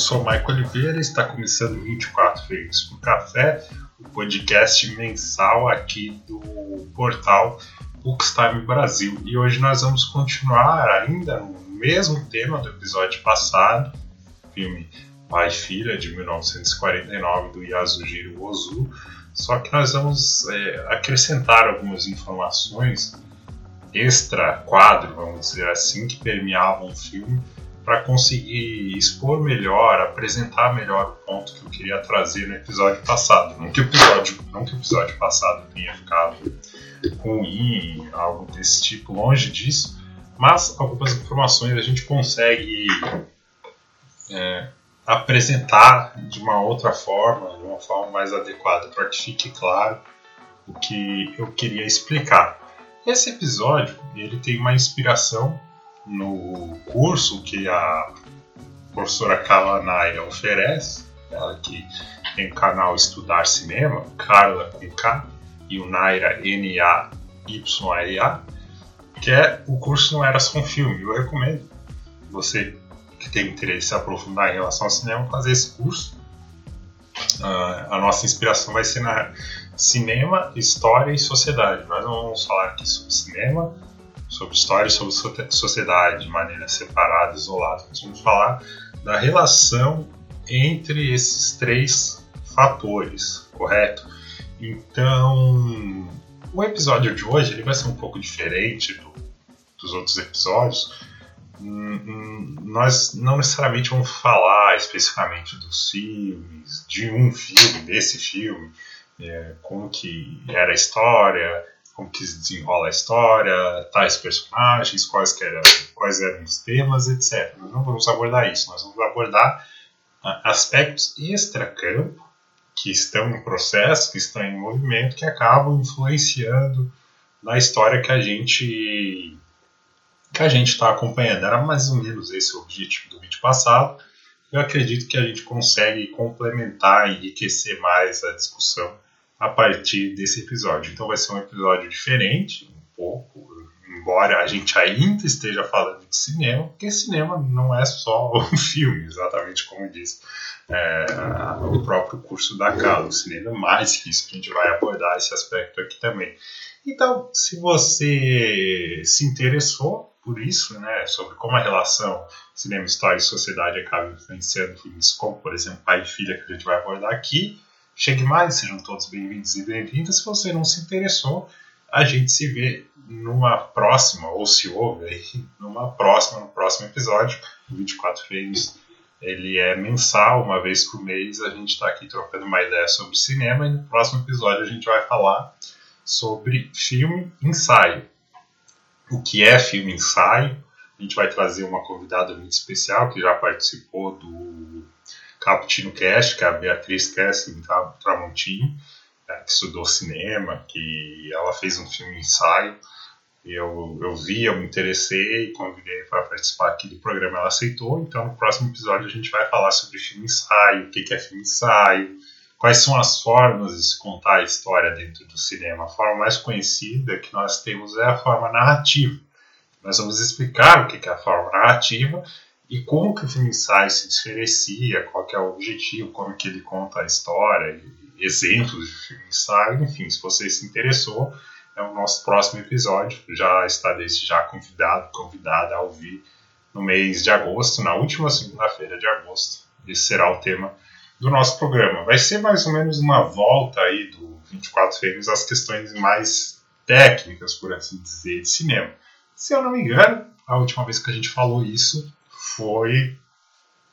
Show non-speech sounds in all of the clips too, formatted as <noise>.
sou Michael Oliveira e está começando 24 Feitos por Café, o podcast mensal aqui do portal Bookstime Brasil. E hoje nós vamos continuar ainda no mesmo tema do episódio passado, filme Pai e Filha de 1949 do Yasujiro Ozu, só que nós vamos é, acrescentar algumas informações extra quadro, vamos dizer assim, que permeavam o filme para conseguir expor melhor, apresentar melhor o ponto que eu queria trazer no episódio passado. Não que o episódio, não que o episódio passado tenha ficado ruim, algo desse tipo, longe disso, mas algumas informações a gente consegue é, apresentar de uma outra forma, de uma forma mais adequada, para que fique claro o que eu queria explicar. Esse episódio ele tem uma inspiração no curso que a professora Carla Naira oferece, ela que tem o canal Estudar Cinema, Carla com K e o Naira N-A-Y-A, que é o curso Não Era Só um Filme. Eu recomendo você que tem interesse em aprofundar em relação ao cinema fazer esse curso. Uh, a nossa inspiração vai ser na cinema, história e sociedade. Nós não vamos falar aqui sobre cinema, sobre história e sobre sociedade de maneira separada, isolada. Nós vamos falar da relação entre esses três fatores, correto? Então, o episódio de hoje ele vai ser um pouco diferente do, dos outros episódios. Hum, hum, nós não necessariamente vamos falar especificamente dos filmes, de um filme, desse filme, é, como que era a história, como que se desenrola a história, tais personagens, quais, eram, quais eram os temas, etc. Nós não vamos abordar isso, nós vamos abordar ah, aspectos extra-campo que estão em processo, que estão em movimento, que acabam influenciando na história que a gente que a gente está acompanhando. Era mais ou menos esse o objetivo do vídeo passado. Eu acredito que a gente consegue complementar enriquecer mais a discussão a partir desse episódio. Então vai ser um episódio diferente, um pouco, embora a gente ainda esteja falando de cinema, porque cinema não é só <laughs> um filme, exatamente como diz é, o próprio curso da Cala. O cinema é mais que isso, a gente vai abordar esse aspecto aqui também. Então, se você se interessou por isso, né, sobre como a relação cinema, história e sociedade acaba influenciando filmes como, por exemplo, Pai e Filha, que a gente vai abordar aqui, Chegue mais, sejam todos bem-vindos e bem-vindas. Se você não se interessou, a gente se vê numa próxima, ou se ouve aí, numa próxima, no próximo episódio. 24 frames ele é mensal, uma vez por mês a gente está aqui trocando uma ideia sobre cinema e no próximo episódio a gente vai falar sobre filme ensaio. O que é filme ensaio? A gente vai trazer uma convidada muito especial que já participou do Caputino Cast, que é a Beatriz Kessler Tramontini, né, que estudou cinema, que ela fez um filme ensaio. Eu, eu vi, eu me interessei, convidei para participar aqui do programa, ela aceitou. Então, no próximo episódio, a gente vai falar sobre filme ensaio, o que é filme ensaio, quais são as formas de se contar a história dentro do cinema. A forma mais conhecida que nós temos é a forma narrativa. Nós vamos explicar o que é a forma narrativa e como que o filme ensaio se diferencia, qual que é o objetivo, como que ele conta a história, exemplos de filme ensaio, enfim, se você se interessou, é o nosso próximo episódio, já está desde já convidado, convidada a ouvir no mês de agosto, na última segunda-feira de agosto, esse será o tema do nosso programa. Vai ser mais ou menos uma volta aí do 24 frames às questões mais técnicas, por assim dizer, de cinema. Se eu não me engano, a última vez que a gente falou isso foi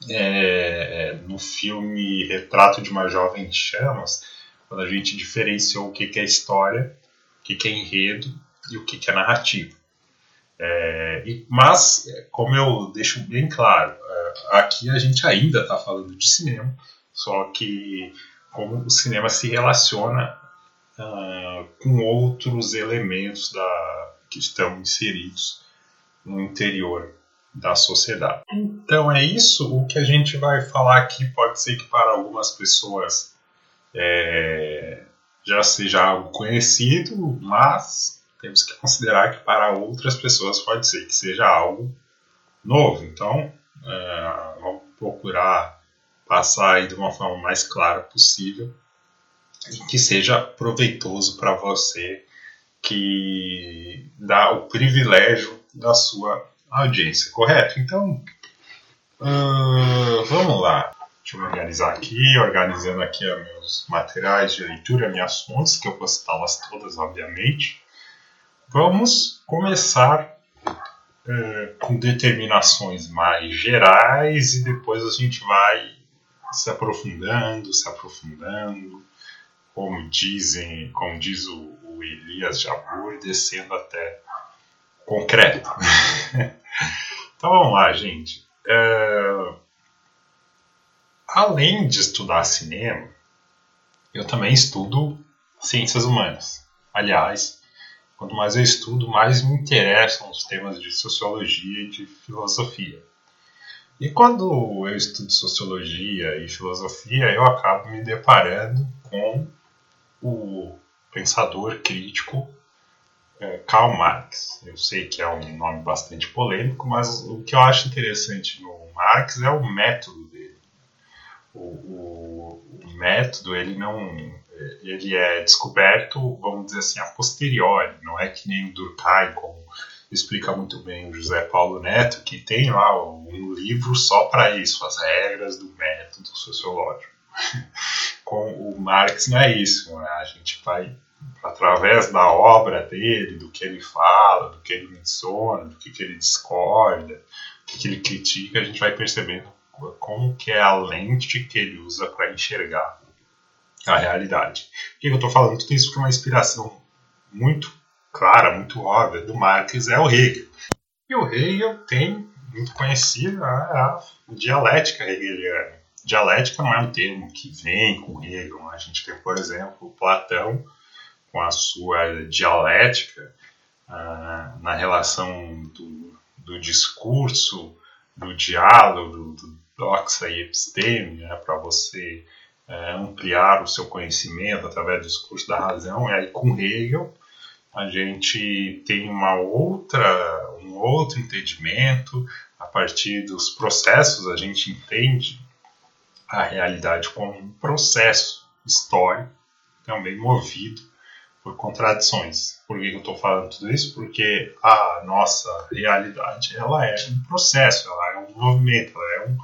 é, no filme Retrato de uma Jovem Chamas, quando a gente diferenciou o que, é história, o que, é enredo e o que, é narrativa. É, e, mas, como eu deixo bem claro, é, aqui a gente ainda está falando de cinema, só que como o cinema se relaciona uh, com outros elementos da, que estão inseridos no interior da sociedade. Então é isso. O que a gente vai falar aqui pode ser que para algumas pessoas é, já seja algo conhecido, mas temos que considerar que para outras pessoas pode ser que seja algo novo. Então é, vamos procurar passar aí de uma forma mais clara possível e que seja proveitoso para você que dá o privilégio da sua audiência, correto? Então, uh, vamos lá. Deixa eu organizar aqui, organizando aqui meus materiais de leitura, minhas fontes, que eu vou citá-las todas, obviamente. Vamos começar uh, com determinações mais gerais e depois a gente vai se aprofundando, se aprofundando, como dizem, como diz o, o Elias Jabur, descendo até concreto. <laughs> então vamos lá, gente. É... Além de estudar cinema, eu também estudo ciências humanas. Aliás, quanto mais eu estudo, mais me interessam os temas de sociologia e de filosofia. E quando eu estudo sociologia e filosofia, eu acabo me deparando com o pensador crítico é, Karl Marx. Eu sei que é um nome bastante polêmico, mas o que eu acho interessante no Marx é o método dele. O, o, o método ele não ele é descoberto, vamos dizer assim, a posteriori. Não é que nem o Durkheim, como explica muito bem o José Paulo Neto, que tem lá um livro só para isso, as regras do método sociológico. <laughs> Com o Marx não é isso, né? a gente vai através da obra dele, do que ele fala, do que ele menciona, do que, que ele discorda, do que, que ele critica, a gente vai percebendo como que é a lente que ele usa para enxergar a realidade. Por que eu estou falando tudo isso? Porque uma inspiração muito clara, muito óbvia do Marx é o Hegel. E o Hegel tem muito conhecida a, a dialética hegeliana. Dialética não é um termo que vem com Hegel. Né? A gente tem, por exemplo, Platão com a sua dialética uh, na relação do, do, discurso, do diálogo, do doxa e episteme, né? para você uh, ampliar o seu conhecimento através do discurso da razão. E aí, com Hegel, a gente tem uma outra, um outro entendimento, a partir dos processos a gente entende a realidade como um processo histórico, também movido por contradições. Por que eu estou falando tudo isso? Porque a nossa realidade ela é um processo, ela é um movimento, ela é um,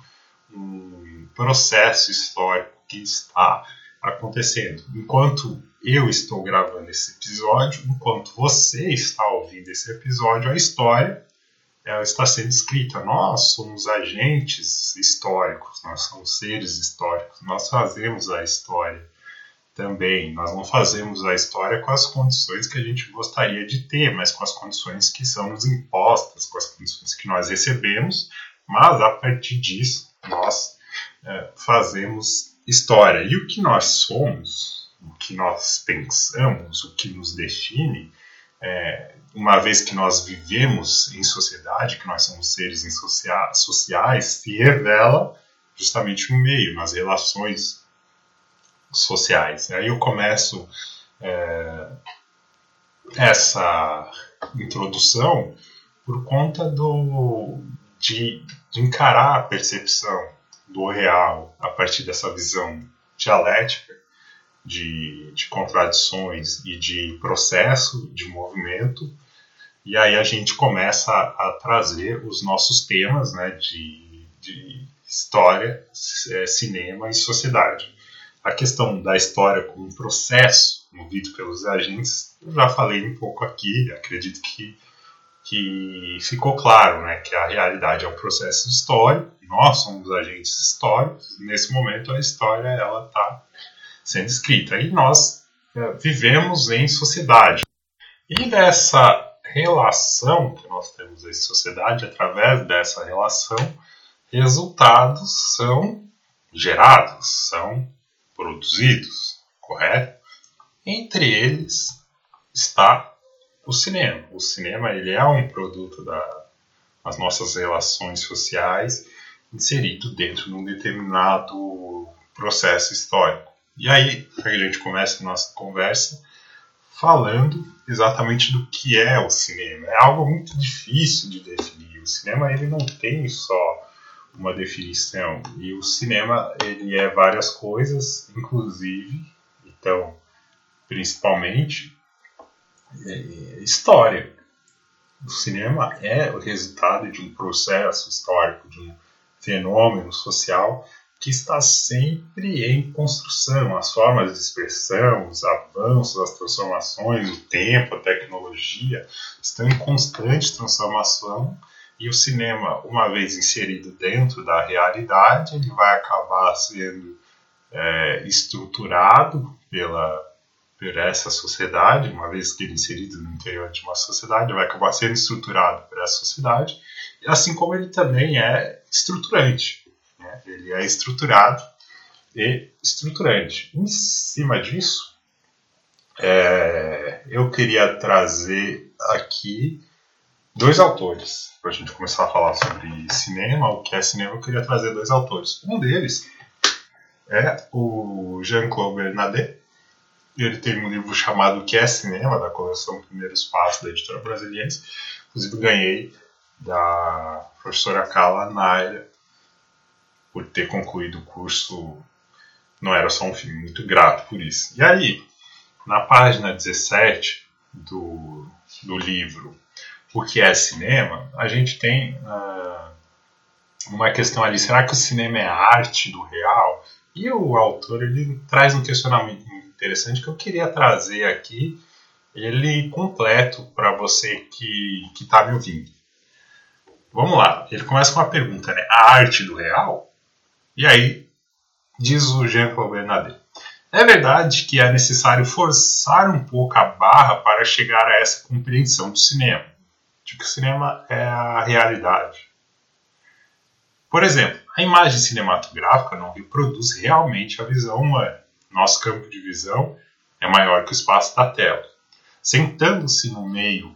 um processo histórico que está acontecendo. Enquanto eu estou gravando esse episódio, enquanto você está ouvindo esse episódio, a história ela está sendo escrita. Nós somos agentes históricos, nós somos seres históricos, nós fazemos a história também. Nós não fazemos a história com as condições que a gente gostaria de ter, mas com as condições que são nos impostas, com as condições que nós recebemos, mas a partir disso nós é, fazemos história. E o que nós somos, o que nós pensamos, o que nos define, é, uma vez que nós vivemos em sociedade, que nós somos seres sociais, se revela justamente no meio, nas relações sociais. Aí eu começo é, essa introdução por conta do, de, de encarar a percepção do real a partir dessa visão dialética de, de contradições e de processo de movimento. E aí a gente começa a, a trazer os nossos temas né, de, de história, é, cinema e sociedade. A questão da história como processo movido pelos agentes, eu já falei um pouco aqui, acredito que, que ficou claro né, que a realidade é um processo histórico, nós somos agentes históricos, nesse momento a história ela está sendo escrita. E nós é, vivemos em sociedade. E dessa relação que nós temos em sociedade, através dessa relação, resultados são gerados, são produzidos, correto? Entre eles está o cinema. O cinema ele é um produto das nossas relações sociais inserido dentro de um determinado processo histórico. E aí a gente começa a nossa conversa falando exatamente do que é o cinema. É algo muito difícil de definir. O cinema ele não tem só uma definição. E o cinema ele é várias coisas, inclusive, então, principalmente, é história. O cinema é o resultado de um processo histórico, de um fenômeno social que está sempre em construção. As formas de expressão, os avanços, as transformações, o tempo, a tecnologia estão em constante transformação e o cinema, uma vez inserido dentro da realidade, ele vai acabar sendo é, estruturado pela por essa sociedade, uma vez que ele é inserido no interior de uma sociedade, vai acabar sendo estruturado por essa sociedade, assim como ele também é estruturante. Né? Ele é estruturado e estruturante. Em cima disso, é, eu queria trazer aqui dois autores, para a gente começar a falar sobre cinema, o que é cinema, eu queria trazer dois autores. Um deles é o Jean-Claude Bernardet, ele tem um livro chamado O que é Cinema, da coleção Primeiros Passos, da editora brasileira. Inclusive ganhei da professora Carla Naira por ter concluído o curso. Não era só um filme, muito grato por isso. E aí, na página 17 do, do livro O que é Cinema, a gente tem uh, uma questão ali: será que o cinema é arte do real? E o autor ele traz um questionamento interessante que eu queria trazer aqui, ele completo para você que está me ouvindo. Vamos lá, ele começa com uma pergunta, né? A arte do real? E aí, diz o Jean-Paul Bernardet. É verdade que é necessário forçar um pouco a barra para chegar a essa compreensão do cinema, de que o cinema é a realidade. Por exemplo, a imagem cinematográfica não reproduz realmente a visão humana nosso campo de visão é maior que o espaço da tela. Sentando-se no meio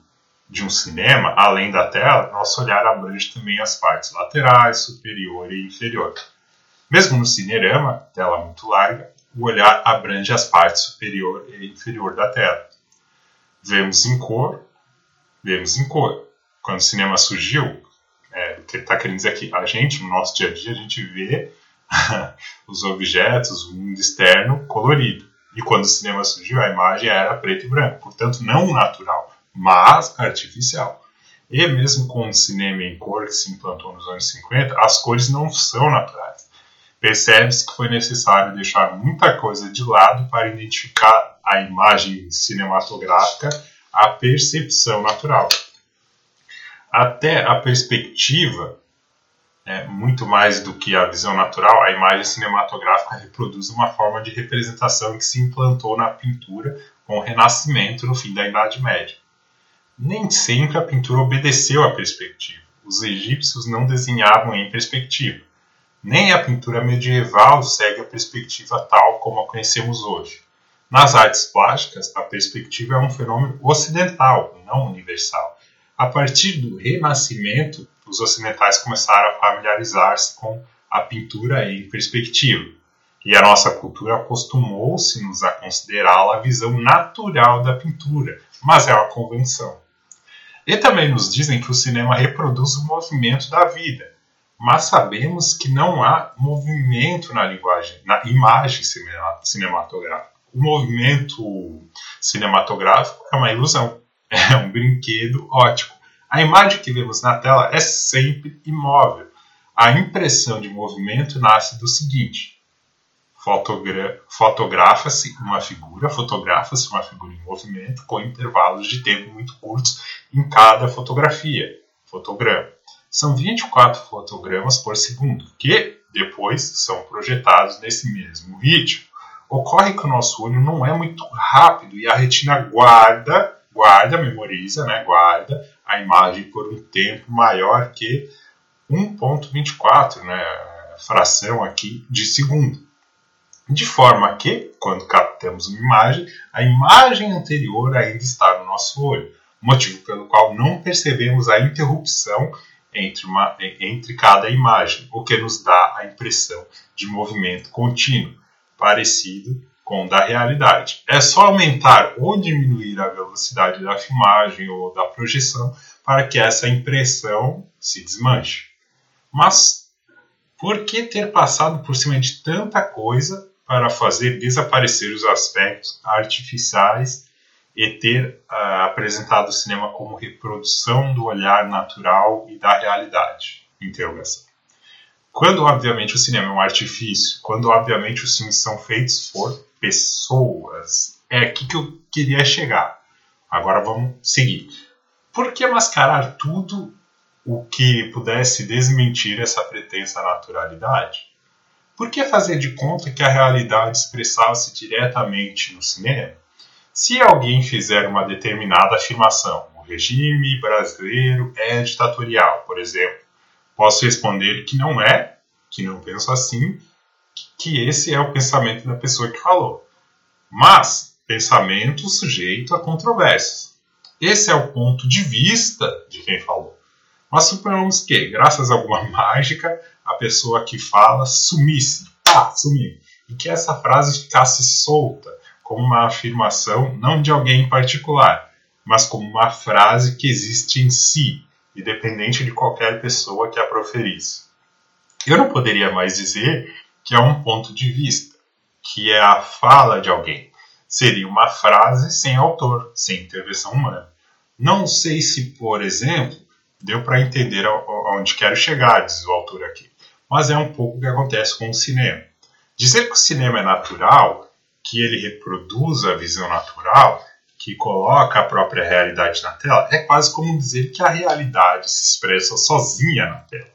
de um cinema, além da tela, nosso olhar abrange também as partes laterais, superior e inferior. Mesmo no cinerama, tela muito larga, o olhar abrange as partes superior e inferior da tela. Vemos em cor, vemos em cor. Quando o cinema surgiu, é, o que está querendo dizer aqui, a gente, no nosso dia a dia, a gente vê <laughs> os objetos, o mundo externo colorido. E quando o cinema surgiu, a imagem era preto e branco, portanto não natural, mas artificial. E mesmo com o cinema em cor que se implantou nos anos 50, as cores não são naturais. Percebe-se que foi necessário deixar muita coisa de lado para identificar a imagem cinematográfica, a percepção natural. Até a perspectiva é, muito mais do que a visão natural, a imagem cinematográfica reproduz uma forma de representação que se implantou na pintura com o Renascimento no fim da Idade Média. Nem sempre a pintura obedeceu à perspectiva. Os egípcios não desenhavam em perspectiva. Nem a pintura medieval segue a perspectiva tal como a conhecemos hoje. Nas artes plásticas, a perspectiva é um fenômeno ocidental, não universal. A partir do Renascimento, os ocidentais começaram a familiarizar-se com a pintura em perspectiva. E a nossa cultura acostumou-se-nos a considerá-la a visão natural da pintura, mas é uma convenção. E também nos dizem que o cinema reproduz o movimento da vida, mas sabemos que não há movimento na linguagem, na imagem cinematográfica. O movimento cinematográfico é uma ilusão, <laughs> é um brinquedo ótico. A imagem que vemos na tela é sempre imóvel. A impressão de movimento nasce do seguinte: fotogra fotografa-se uma figura, fotografa-se uma figura em movimento com intervalos de tempo muito curtos em cada fotografia, fotograma. São 24 fotogramas por segundo, que depois são projetados nesse mesmo ritmo. Ocorre que o nosso olho não é muito rápido e a retina guarda guarda, memoriza, né, guarda a imagem por um tempo maior que 1.24, né, fração aqui de segundo. De forma que, quando captamos uma imagem, a imagem anterior ainda está no nosso olho, motivo pelo qual não percebemos a interrupção entre, uma, entre cada imagem, o que nos dá a impressão de movimento contínuo, parecido com da realidade. É só aumentar ou diminuir a velocidade da filmagem ou da projeção para que essa impressão se desmanche. Mas Por que ter passado por cima de tanta coisa para fazer desaparecer os aspectos artificiais e ter uh, apresentado o cinema como reprodução do olhar natural e da realidade? Interrogação. Quando, obviamente, o cinema é um artifício, quando, obviamente, os filmes são feitos por pessoas, é aqui que eu queria chegar. Agora vamos seguir. Por que mascarar tudo o que pudesse desmentir essa pretensa naturalidade? Por que fazer de conta que a realidade expressava-se diretamente no cinema? Se alguém fizer uma determinada afirmação, o regime brasileiro é ditatorial, por exemplo, posso responder que não é, que não penso assim, que esse é o pensamento da pessoa que falou. Mas, pensamento sujeito a controvérsias. Esse é o ponto de vista de quem falou. Mas suponhamos que, graças a alguma <laughs> mágica, a pessoa que fala sumisse, pá, sumiu, e que essa frase ficasse solta, como uma afirmação não de alguém em particular, mas como uma frase que existe em si, independente de qualquer pessoa que a proferisse. Eu não poderia mais dizer que é um ponto de vista, que é a fala de alguém. Seria uma frase sem autor, sem intervenção humana. Não sei se, por exemplo, Deu para entender aonde quero chegar, diz o autor aqui. Mas é um pouco o que acontece com o cinema. Dizer que o cinema é natural, que ele reproduz a visão natural, que coloca a própria realidade na tela, é quase como dizer que a realidade se expressa sozinha na tela,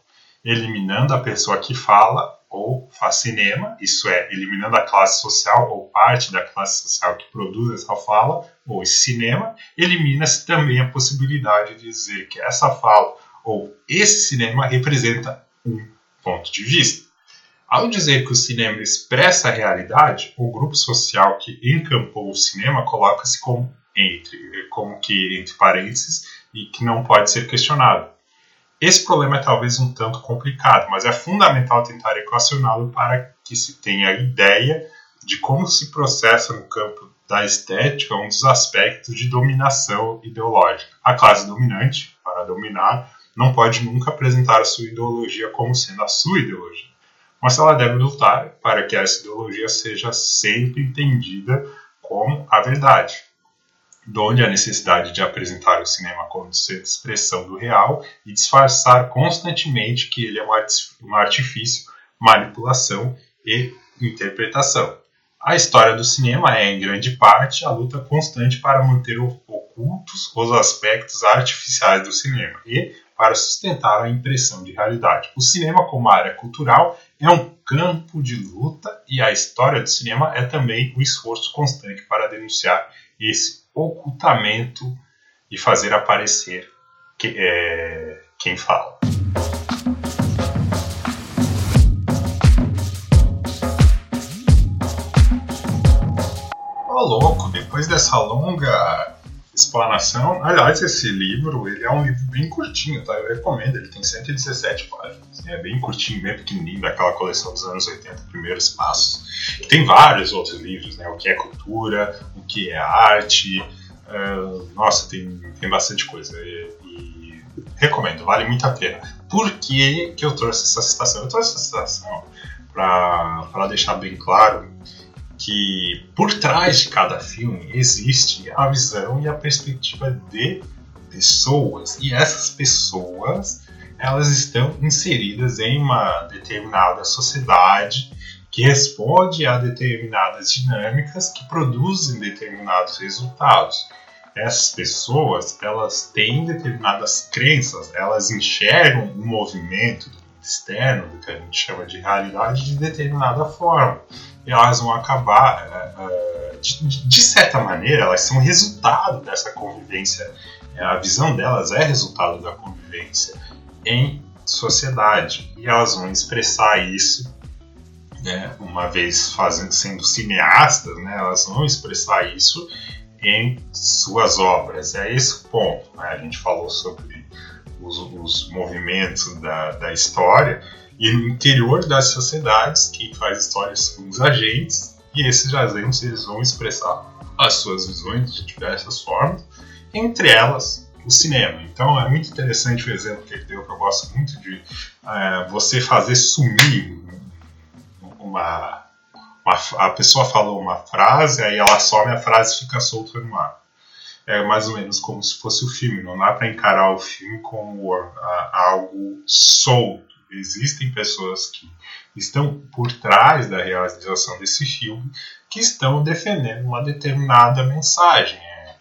eliminando a pessoa que fala ou faz cinema, isso é, eliminando a classe social ou parte da classe social que produz essa fala, ou esse cinema, elimina-se também a possibilidade de dizer que essa fala ou esse cinema representa um ponto de vista. Ao dizer que o cinema expressa a realidade, o grupo social que encampou o cinema coloca-se como entre, como que entre parênteses e que não pode ser questionado. Esse problema é talvez um tanto complicado, mas é fundamental tentar equacioná-lo para que se tenha ideia de como se processa no campo da estética um dos aspectos de dominação ideológica. A classe dominante, para dominar, não pode nunca apresentar sua ideologia como sendo a sua ideologia, mas ela deve lutar para que essa ideologia seja sempre entendida como a verdade donde a necessidade de apresentar o cinema como expressão do real e disfarçar constantemente que ele é um artifício, manipulação e interpretação. A história do cinema é, em grande parte, a luta constante para manter ocultos os aspectos artificiais do cinema e para sustentar a impressão de realidade. O cinema, como área cultural, é um campo de luta e a história do cinema é também um esforço constante para denunciar esse ocultamento e fazer aparecer que, é, quem fala. Ô oh, louco, depois dessa longa explanação, aliás, esse livro ele é um livro bem curtinho, tá? Eu recomendo, ele tem 117 páginas. É bem curtinho, bem pequenininho, daquela coleção dos anos 80, Primeiros Passos. Tem vários outros livros, né? O que é cultura, o que é arte. Uh, nossa, tem, tem bastante coisa. E, e, recomendo, vale muito a pena. Por que, que eu trouxe essa citação? Eu trouxe essa citação para deixar bem claro que por trás de cada filme existe a visão e a perspectiva de pessoas. E essas pessoas elas estão inseridas em uma determinada sociedade que responde a determinadas dinâmicas que produzem determinados resultados. Essas pessoas, elas têm determinadas crenças, elas enxergam o movimento externo, do que a gente chama de realidade, de determinada forma. E elas vão acabar, uh, de, de, certa maneira, elas são resultado dessa convivência. A visão delas é resultado da convivência em sociedade. E elas vão expressar isso, né, uma vez fazendo, sendo cineastas, né, elas vão expressar isso em suas obras. É esse o ponto. Né? A gente falou sobre os, os movimentos da, da história e no interior das sociedades, quem faz histórias são os agentes, e esses agentes eles vão expressar as suas visões de diversas formas, entre elas o cinema. Então é muito interessante o exemplo que ele deu, que eu gosto muito de é, você fazer sumir uma, uma, A pessoa falou uma frase, aí ela some a frase fica solta no ar. É mais ou menos como se fosse o filme, não dá para encarar o filme como a, algo solto. Existem pessoas que estão por trás da realização desse filme que estão defendendo uma determinada mensagem. É,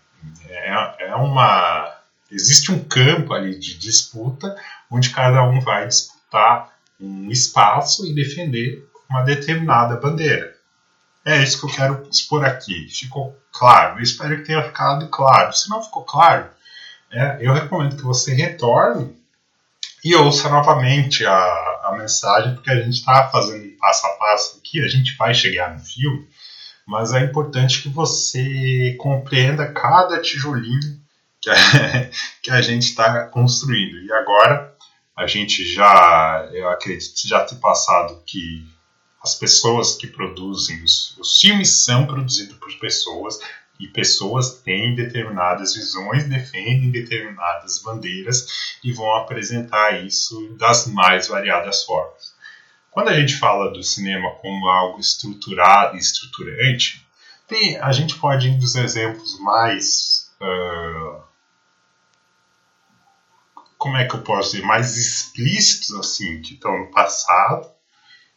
é, é uma existe um campo ali de disputa onde cada um vai disputar um espaço e defender uma determinada bandeira. É isso que eu quero expor aqui. Ficou claro? Eu espero que tenha ficado claro. Se não ficou claro, é, eu recomendo que você retorne e ouça novamente a, a mensagem, porque a gente está fazendo passo a passo aqui, a gente vai chegar no filme, mas é importante que você compreenda cada tijolinho que a, <laughs> que a gente está construindo. E agora a gente já, eu acredito, já ter passado que as pessoas que produzem os, os filmes são produzidos por pessoas e pessoas têm determinadas visões, defendem determinadas bandeiras e vão apresentar isso das mais variadas formas. Quando a gente fala do cinema como algo estruturado e estruturante, tem, a gente pode ir dos exemplos mais uh, como é que eu posso dizer, mais explícitos, assim, que estão no passado,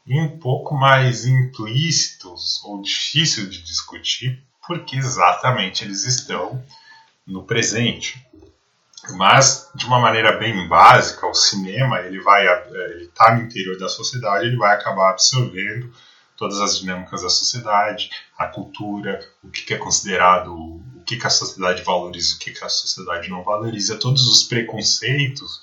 e um pouco mais implícitos ou difíceis de discutir, porque exatamente eles estão no presente. Mas, de uma maneira bem básica, o cinema ele vai, ele está no interior da sociedade, ele vai acabar absorvendo todas as dinâmicas da sociedade, a cultura, o que, que é considerado que, que a sociedade valoriza, o que, que a sociedade não valoriza, todos os preconceitos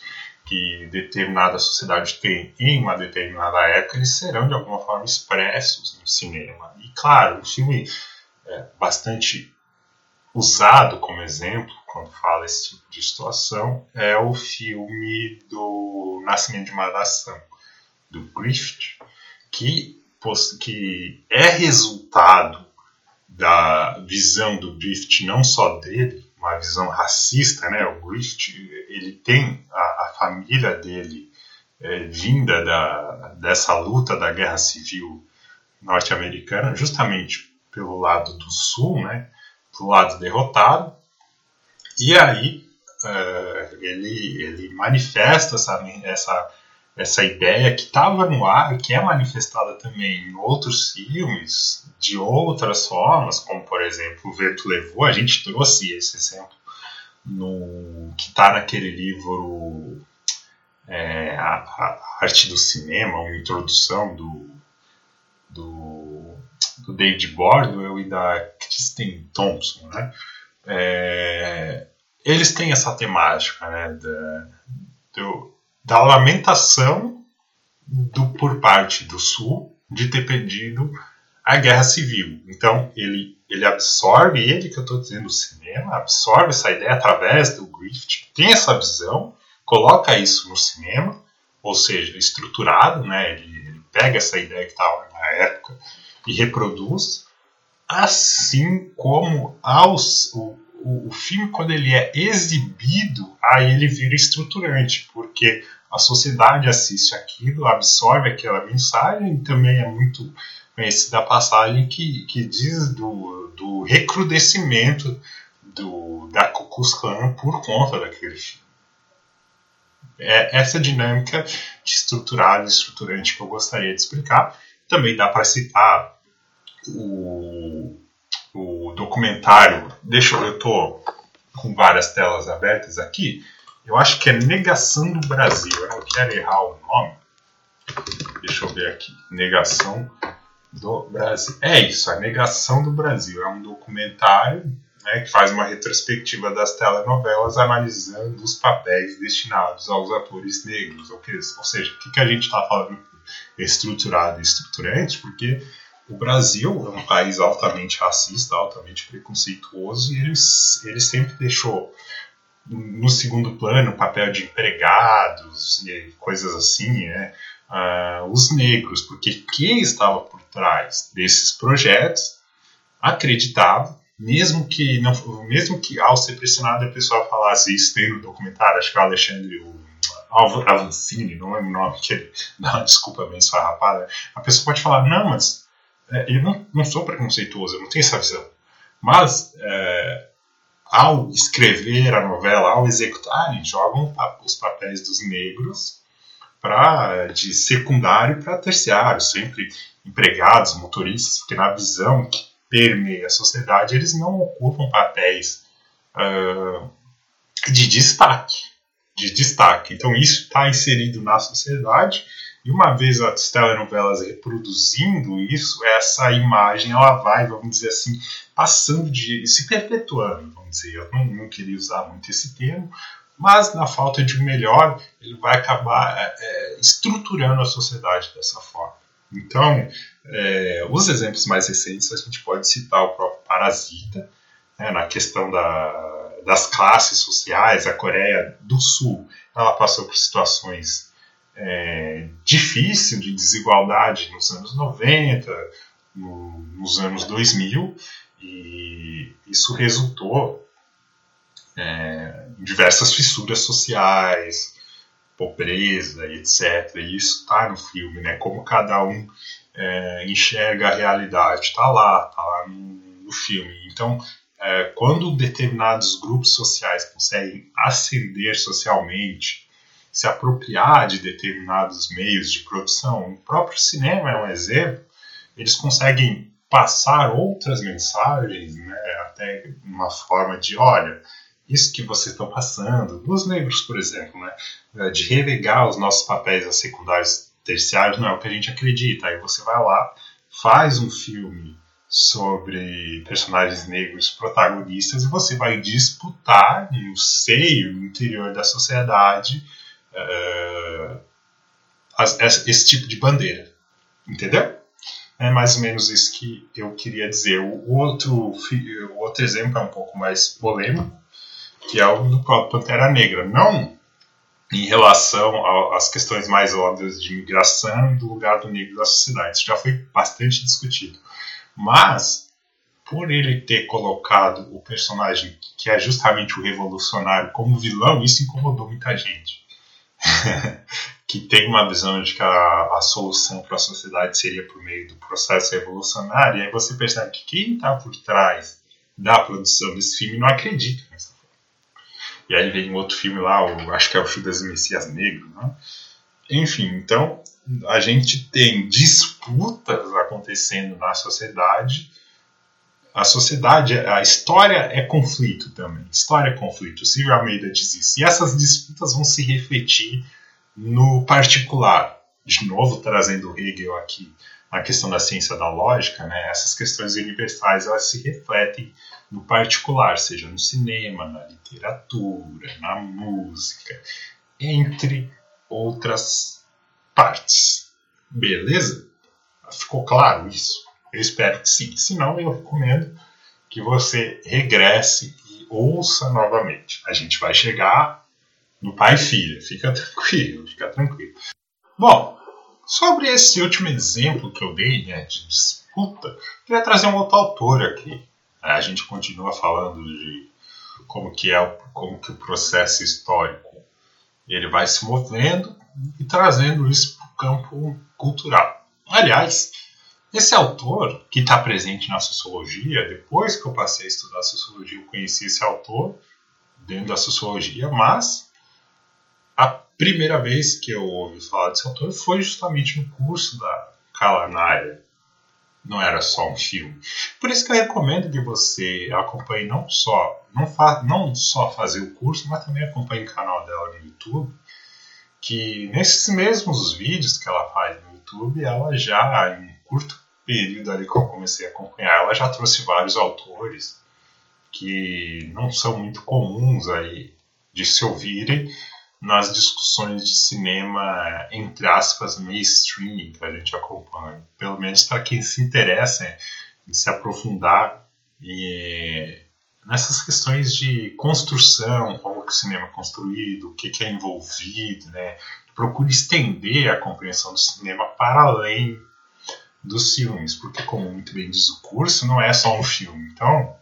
que determinada sociedade tem em uma determinada época, eles serão de alguma forma expressos no cinema. E claro, um filme é, bastante usado como exemplo quando fala esse tipo de situação é o filme do Nascimento de uma Nação, do Griffith, que, que é resultado da visão do Griffith, não só dele, uma visão racista, né? O Griffith, ele tem a, a família dele é, vinda da, dessa luta da guerra civil norte-americana, justamente pelo lado do sul, né? Do lado derrotado. E aí uh, ele, ele manifesta essa, essa essa ideia que estava no ar, que é manifestada também em outros filmes, de outras formas, como por exemplo O Vento Levou, a gente trouxe esse exemplo no que está naquele livro é, a, a, Arte do Cinema, uma introdução do, do, do David Bordwell e da Kristen Thompson, né? É, eles têm essa temática, né, da, do, da lamentação do, por parte do Sul de ter perdido a guerra civil. Então, ele, ele absorve, ele que eu estou dizendo, o cinema, absorve essa ideia através do Griffith, tem essa visão, coloca isso no cinema, ou seja, estruturado, né? ele, ele pega essa ideia que estava na época e reproduz, assim como aos, o, o, o filme, quando ele é exibido, aí ele vira estruturante, porque a sociedade assiste aquilo, absorve aquela mensagem, também é muito conhecida a passagem que, que diz do, do recrudescimento do, da Ku Klux Klan por conta daquele filme. É essa dinâmica de estruturado e estruturante que eu gostaria de explicar. Também dá para citar o o documentário. Deixa eu, eu tô com várias telas abertas aqui. Eu acho que é Negação do Brasil. Eu não quero errar o nome. Deixa eu ver aqui. Negação do Brasil. É isso, a Negação do Brasil. É um documentário né, que faz uma retrospectiva das telenovelas analisando os papéis destinados aos atores negros. Ou, que, ou seja, o que, que a gente está falando estruturado e estruturante? Porque o Brasil é um país altamente racista, altamente preconceituoso, e ele, ele sempre deixou no segundo plano o papel de empregados e coisas assim, né? Uh, os negros, porque quem estava por trás desses projetos acreditava mesmo que não, mesmo que ao ser pressionado a pessoa falasse isso tem no documentário, acho que o Alexandre o Avancini, não lembro o nome, que ele <laughs> dá uma desculpa bem esfarrapada, a pessoa pode falar, não, mas é, eu não, não sou preconceituoso, eu não tenho essa visão. Mas, é, ao escrever a novela, ao executarem, jogam os papéis dos negros pra, de secundário para terciário, sempre empregados, motoristas, porque na visão que permeia a sociedade, eles não ocupam papéis uh, de destaque. De destaque. Então isso está inserido na sociedade e uma vez as telenovelas reproduzindo isso, essa imagem ela vai, vamos dizer assim, passando de se perpetuando, vamos dizer. Eu não, não queria usar muito esse termo, mas na falta de um melhor, ele vai acabar é, é estruturando a sociedade dessa forma. Então, é, os exemplos mais recentes a gente pode citar o próprio Parasita, né, na questão da, das classes sociais, a Coreia do Sul, ela passou por situações é, difíceis de desigualdade nos anos 90, no, nos anos 2000, e isso resultou é, em diversas fissuras sociais, pobreza, etc. E isso está no filme, né? Como cada um é, enxerga a realidade, está lá, está lá no, no, filme. Então, é, quando determinados grupos sociais conseguem ascender socialmente, se apropriar de determinados meios de produção, o próprio cinema é um exemplo, eles conseguem passar outras mensagens, né, até uma forma de, olha, isso que vocês estão passando, nos negros, por exemplo, né, de relegar os nossos papéis a secundários terciários não é o que a gente acredita. Aí você vai lá, faz um filme sobre personagens negros protagonistas e você vai disputar no seio, no interior da sociedade, uh, as, esse tipo de bandeira. Entendeu? É mais ou menos isso que eu queria dizer. O outro, o outro exemplo é um pouco mais polêmico, que é o do próprio Pantera Negra. Não em relação às questões mais óbvias de migração do lugar do negro da sociedade. Isso já foi bastante discutido. Mas, por ele ter colocado o personagem que é justamente o revolucionário como vilão, isso incomodou muita gente. <laughs> que tem uma visão de que a, a solução para a sociedade seria por meio do processo revolucionário, e aí você percebe que quem está por trás da produção desse filme não acredita nessa e aí vem outro filme lá, o, acho que é o Judas Messias Negro, né? Enfim, então a gente tem disputas acontecendo na sociedade. A sociedade, a história é conflito também. História é conflito. O Silvio Almeida diz isso. E essas disputas vão se refletir no particular. De novo, trazendo Hegel aqui na questão da ciência da lógica, né? essas questões universais elas se refletem no particular, seja no cinema, na literatura, na música, entre outras partes. Beleza? Ficou claro isso? Eu espero que sim. Se não, eu recomendo que você regresse e ouça novamente. A gente vai chegar no pai e filha. Fica <laughs> tranquilo, fica tranquilo. Bom, sobre esse último exemplo que eu dei né, de disputa, queria trazer um outro autor aqui, a gente continua falando de como que é como que o processo histórico ele vai se movendo e trazendo isso para o campo cultural. Aliás, esse autor que está presente na sociologia, depois que eu passei a estudar sociologia, eu conheci esse autor dentro da sociologia, mas a primeira vez que eu ouvi falar desse autor foi justamente no curso da Calanaia, não era só um filme. Por isso que eu recomendo que você acompanhe não só não, fa, não só fazer o curso, mas também acompanhe o canal dela no YouTube, que nesses mesmos vídeos que ela faz no YouTube, ela já em curto período ali que eu comecei a acompanhar, ela já trouxe vários autores que não são muito comuns aí de se ouvirem nas discussões de cinema, entre aspas, mainstream que a gente acompanha. Pelo menos para quem se interessa em se aprofundar e, nessas questões de construção, como que o cinema é construído, o que, que é envolvido, né? Procure estender a compreensão do cinema para além dos filmes, porque como muito bem diz o curso, não é só um filme. Então,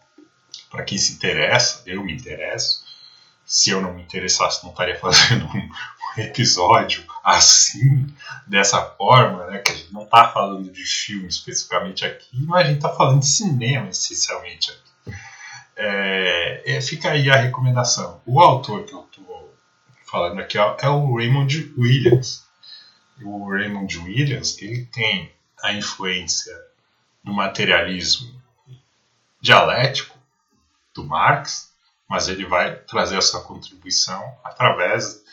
para quem se interessa, eu me interesso. Se eu não me interessasse, não estaria <laughs> fazendo um, episódio assim, dessa forma, né? Que a gente não está falando de filme especificamente aqui, mas a gente está falando de cinema essencialmente aqui. É, é, fica aí a recomendação. O autor que eu estou falando aqui é o Raymond Williams. O Raymond Williams ele tem a influência do materialismo dialético do Marx, mas ele vai trazer a sua contribuição através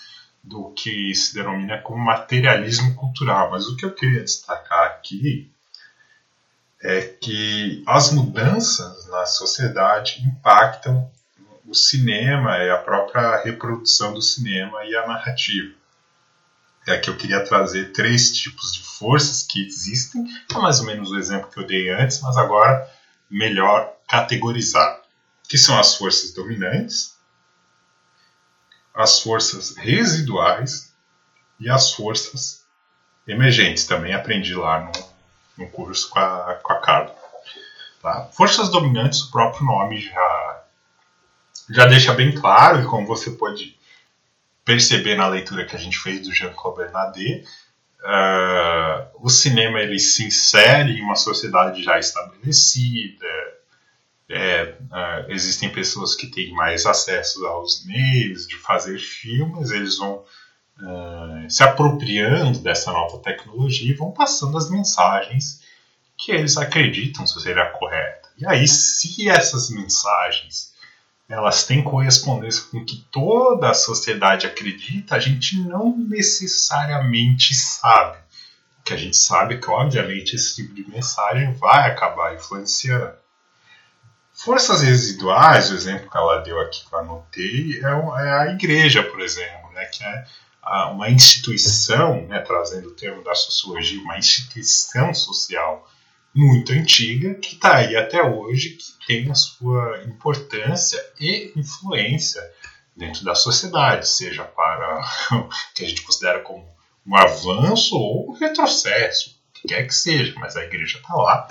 do que se denomina como materialismo cultural. Mas o que eu queria destacar aqui é que as mudanças na sociedade impactam o cinema e a própria reprodução do cinema e a narrativa. É que eu queria trazer três tipos de forças que existem, é mais ou menos o exemplo que eu dei antes, mas agora melhor categorizar, que são as forças dominantes, as forças residuais e as forças emergentes. Também aprendi lá no, no curso com a, com a Carla. Tá? Forças dominantes, o próprio nome já, já deixa bem claro, e como você pode perceber na leitura que a gente fez do Jean-Claude Bernardet, uh, o cinema ele se insere em uma sociedade já estabelecida, é, é, existem pessoas que têm mais acesso aos meios de fazer filmes, eles vão é, se apropriando dessa nova tecnologia e vão passando as mensagens que eles acreditam ser a correta. E aí, se essas mensagens elas têm correspondência com o que toda a sociedade acredita, a gente não necessariamente sabe. O que a gente sabe é que, obviamente, esse tipo de mensagem vai acabar influenciando. Forças residuais, o exemplo que ela deu aqui que eu anotei, é, é a igreja, por exemplo, né, que é uma instituição, né, trazendo o termo da sociologia, uma instituição social muito antiga, que está aí até hoje, que tem a sua importância e influência dentro da sociedade, seja para <laughs> o que a gente considera como um avanço ou um retrocesso, o que quer que seja, mas a igreja está lá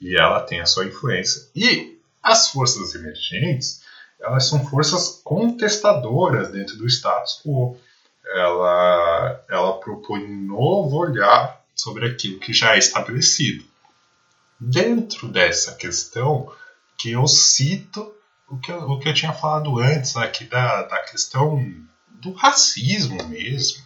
e ela tem a sua influência. E as forças emergentes, elas são forças contestadoras dentro do status quo. Ela, ela propõe um novo olhar sobre aquilo que já é estabelecido. Dentro dessa questão, que eu cito o que eu, o que eu tinha falado antes aqui da, da questão do racismo mesmo,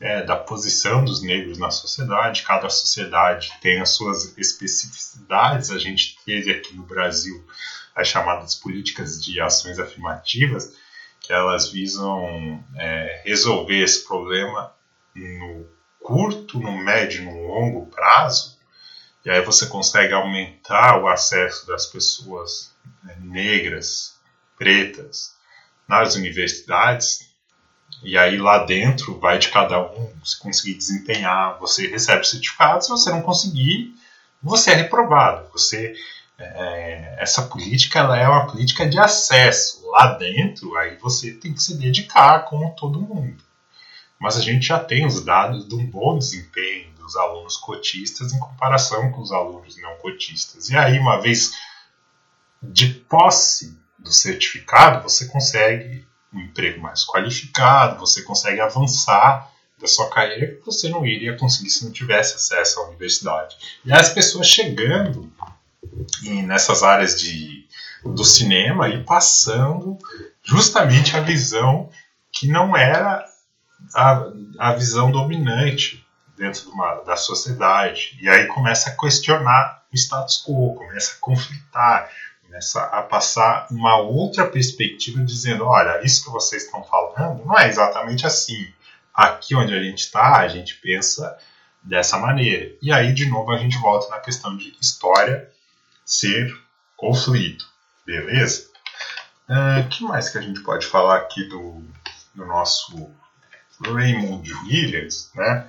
é, da posição dos negros na sociedade. Cada sociedade tem as suas especificidades. A gente teve aqui no Brasil as chamadas políticas de ações afirmativas, que elas visam é, resolver esse problema no curto, no médio no longo prazo. E aí você consegue aumentar o acesso das pessoas né, negras, pretas, nas universidades e aí lá dentro vai de cada um, se conseguir desempenhar, você recebe certificado, se você não conseguir, você é reprovado. Você é, essa política ela é uma política de acesso. Lá dentro, aí você tem que se dedicar como todo mundo. Mas a gente já tem os dados de um bom desempenho dos alunos cotistas em comparação com os alunos não cotistas. E aí, uma vez de posse do certificado, você consegue um emprego mais qualificado, você consegue avançar da sua carreira que você não iria conseguir se não tivesse acesso à universidade. E as pessoas chegando nessas áreas de, do cinema e passando justamente a visão que não era a, a visão dominante dentro de uma, da sociedade. E aí começa a questionar o status quo, começa a conflitar, começa a passar uma outra perspectiva dizendo, olha, isso que vocês estão falando não é exatamente assim. Aqui onde a gente está, a gente pensa dessa maneira. E aí, de novo, a gente volta na questão de história ser conflito, beleza? O uh, ah, que mais que a gente pode falar aqui do, do nosso Raymond Williams, né?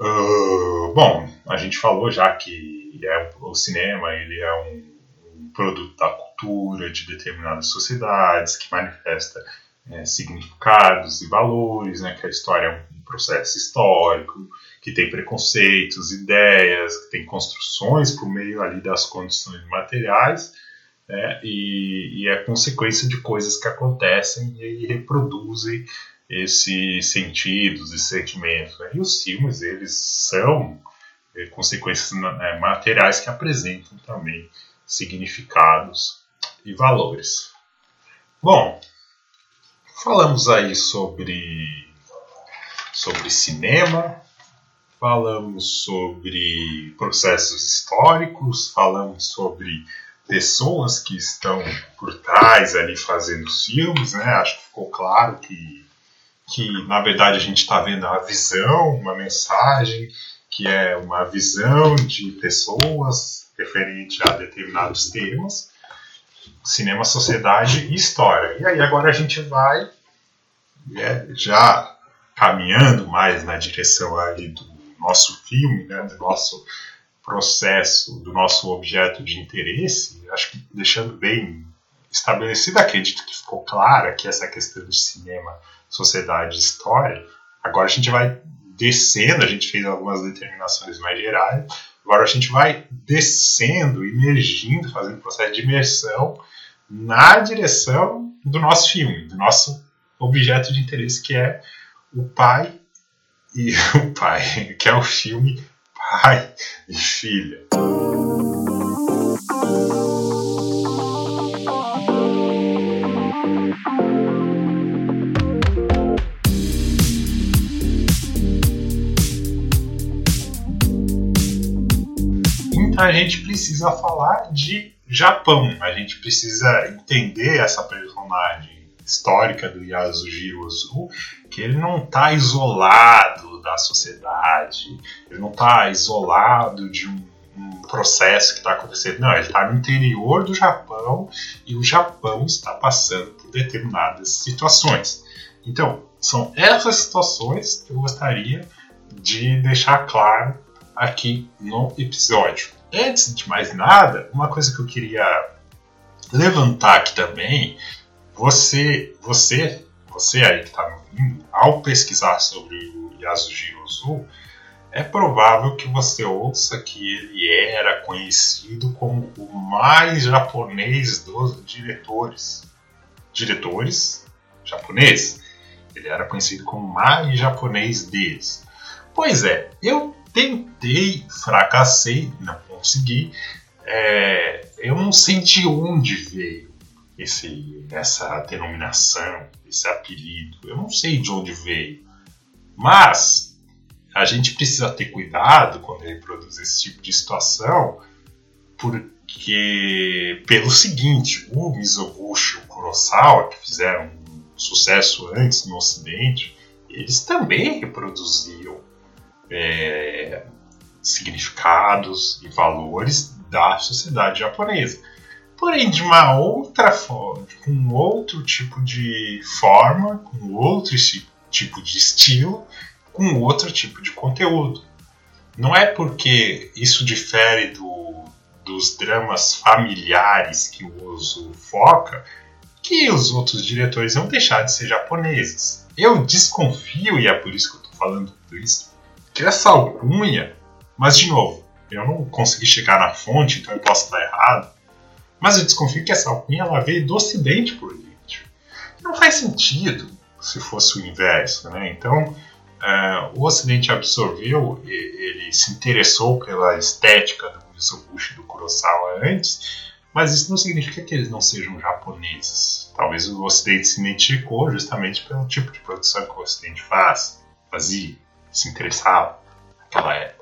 Uh, bom, a gente falou já que é, o cinema ele é um produto da cultura de determinadas sociedades, que manifesta é, significados e valores, né, que a história é um processo histórico, que tem preconceitos, ideias, que tem construções por meio ali das condições materiais, né? e, e é consequência de coisas que acontecem e reproduzem esses sentidos e sentimentos. Né? E os filmes, eles são é, consequências né, materiais que apresentam também significados e valores. Bom, falamos aí sobre, sobre cinema, falamos sobre processos históricos, falamos sobre pessoas que estão por trás ali fazendo filmes, né? Acho que ficou claro que, que na verdade a gente está vendo a visão, uma mensagem que é uma visão de pessoas referente a determinados temas, cinema, sociedade e história. E aí agora a gente vai né, já caminhando mais na direção ali do nosso filme, né, do nosso processo do nosso objeto de interesse, acho que deixando bem estabelecido, acredito que ficou clara que essa questão de cinema, sociedade e história, agora a gente vai descendo, a gente fez algumas determinações mais gerais, agora a gente vai descendo, emergindo, fazendo um processo de imersão na direção do nosso filme, do nosso objeto de interesse, que é o pai e <laughs> o pai, que é o filme pai e filha. A gente precisa falar de Japão. A gente precisa entender essa personagem histórica do Yasujiro Ozu, que ele não está isolado da sociedade, ele não está isolado de um, um processo que está acontecendo. Não, ele está no interior do Japão e o Japão está passando por determinadas situações. Então, são essas situações que eu gostaria de deixar claro aqui no episódio. Antes de mais nada, uma coisa que eu queria levantar aqui também você, você, você aí que está me ouvindo, ao pesquisar sobre o Yasujiro Ozu, é provável que você ouça que ele era conhecido como o mais japonês dos diretores. Diretores japoneses. Ele era conhecido como o mais japonês deles. Pois é, eu tentei, fracassei, não consegui. É, eu não sei de onde veio esse, essa denominação, esse apelido. Eu não sei de onde veio, mas a gente precisa ter cuidado quando ele produz esse tipo de situação, porque pelo seguinte, o Mizoguchi e o Kurosawa, que fizeram um sucesso antes no Ocidente, eles também reproduziam é, significados e valores da sociedade japonesa porém de uma outra forma, com outro tipo de forma, com outro tipo de estilo, com outro tipo de conteúdo. Não é porque isso difere do, dos dramas familiares que o Ozu foca que os outros diretores vão deixar de ser japoneses. Eu desconfio, e é por isso que eu estou falando tudo isso, que essa alcunha, mas de novo, eu não consegui chegar na fonte, então eu posso estar errado, mas eu desconfio que essa alcunha ela veio do Ocidente o Oriente. Não faz sentido se fosse o inverso. Né? Então, uh, o Ocidente absorveu, ele se interessou pela estética do Mizoguchi e do Kurosawa antes, mas isso não significa que eles não sejam japoneses. Talvez o Ocidente se identificou justamente pelo tipo de produção que o Ocidente faz, fazia, se interessava naquela época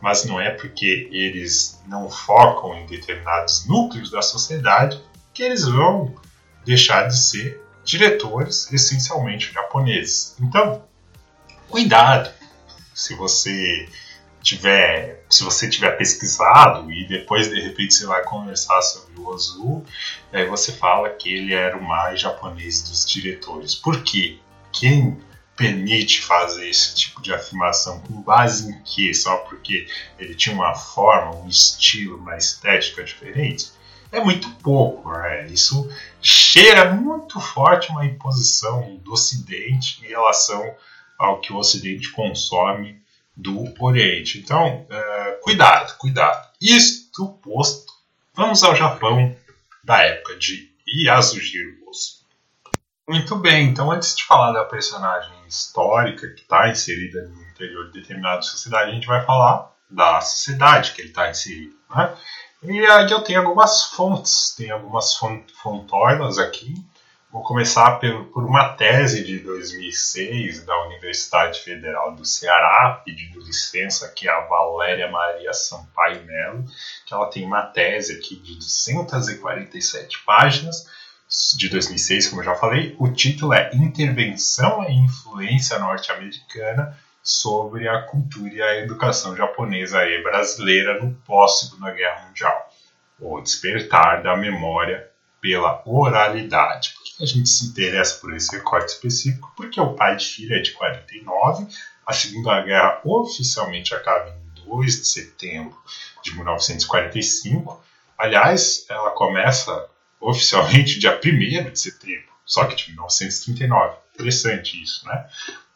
mas não é porque eles não focam em determinados núcleos da sociedade que eles vão deixar de ser diretores essencialmente japoneses. Então, cuidado se você tiver, se você tiver pesquisado e depois de repente você vai conversar sobre o Ozu, aí você fala que ele era o mais japonês dos diretores. Por quê? Quem permite fazer esse tipo de afirmação com base em que? Só porque ele tinha uma forma, um estilo, uma estética diferente? É muito pouco, né? Isso cheira muito forte uma imposição do Ocidente em relação ao que o Ocidente consome do Oriente. Então, uh, cuidado, cuidado. Isto posto, vamos ao Japão da época de Yasujiro Ozu. Muito bem, então antes de falar da personagem histórica que está inserida no interior de determinada sociedade, a gente vai falar da sociedade que ele está inserido. Né? E aí eu tenho algumas fontes, tem algumas fontoilas aqui. Vou começar por, por uma tese de 2006 da Universidade Federal do Ceará, pedindo licença aqui a Valéria Maria Sampaio Melo, que ela tem uma tese aqui de 247 páginas, de 2006, como eu já falei. O título é Intervenção e Influência Norte-Americana sobre a cultura e a educação japonesa e brasileira no pós-Segunda Guerra Mundial. O despertar da memória pela oralidade. Por que a gente se interessa por esse recorte específico? Porque o pai de filha é de 49, a Segunda Guerra oficialmente acaba em 2 de setembro de 1945. Aliás, ela começa oficialmente dia 1 de setembro, só que de 1939. Interessante isso, né?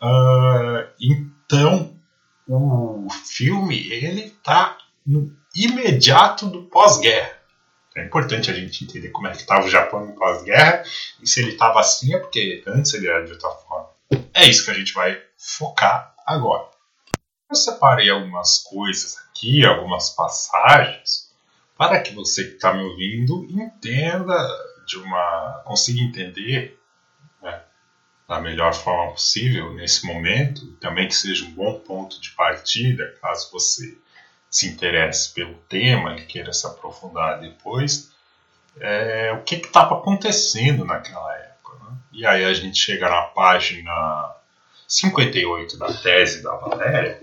Uh, então, o filme ele está no imediato do pós-guerra. É importante a gente entender como é que estava o Japão no pós-guerra e se ele estava assim é porque antes ele era de outra forma. É isso que a gente vai focar agora. Eu separei algumas coisas aqui, algumas passagens para que você que está me ouvindo entenda de uma consiga entender né, da melhor forma possível nesse momento, também que seja um bom ponto de partida, caso você se interesse pelo tema e queira se aprofundar depois, é, o que estava acontecendo naquela época. Né? E aí a gente chega na página 58 da tese da Valéria,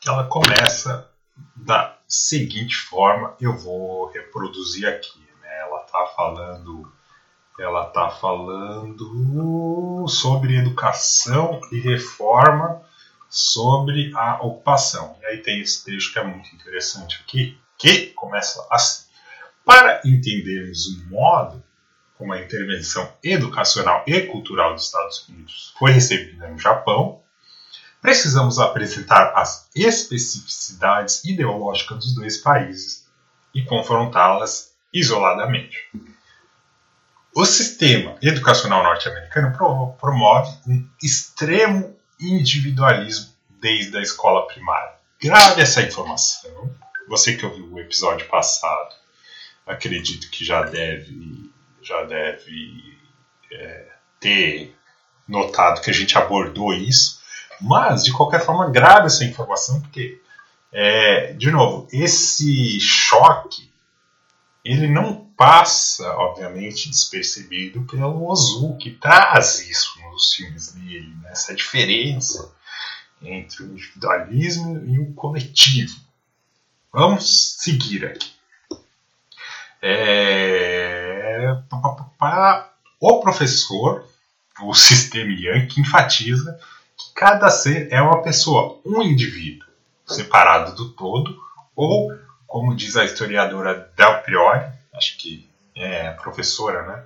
que ela começa da seguinte forma, eu vou reproduzir aqui. Né? Ela está falando, ela tá falando sobre educação e reforma sobre a ocupação. E aí tem esse trecho que é muito interessante aqui, que começa assim. Para entendermos o modo como a intervenção educacional e cultural dos Estados Unidos foi recebida no Japão, precisamos apresentar as especificidades ideológicas dos dois países e confrontá-las isoladamente. O sistema educacional norte-americano promove um extremo individualismo desde a escola primária. Grave essa informação. Você que ouviu o episódio passado, acredito que já deve, já deve é, ter notado que a gente abordou isso. Mas, de qualquer forma, grave essa informação, porque, é, de novo, esse choque ele não passa, obviamente, despercebido pelo Ozu, que traz isso nos filmes dele, né? essa diferença entre o individualismo e o coletivo. Vamos seguir aqui. É, para o professor, o sistema Yankee enfatiza Cada ser é uma pessoa, um indivíduo, separado do todo, ou, como diz a historiadora Del Priori, acho que é professora, né?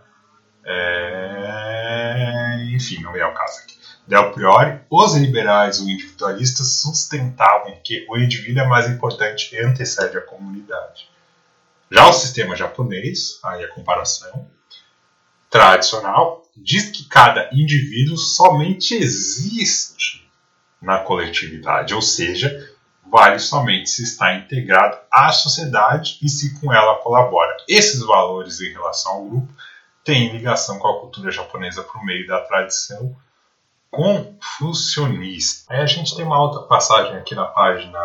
É... Enfim, não é o caso aqui. Del Priori, os liberais ou individualistas sustentavam que o indivíduo é mais importante e antecede a comunidade. Já o sistema japonês, aí a comparação, tradicional diz que cada indivíduo somente existe na coletividade, ou seja, vale somente se está integrado à sociedade e se com ela colabora. Esses valores em relação ao grupo têm ligação com a cultura japonesa por meio da tradição confucionista. Aí a gente tem uma outra passagem aqui na página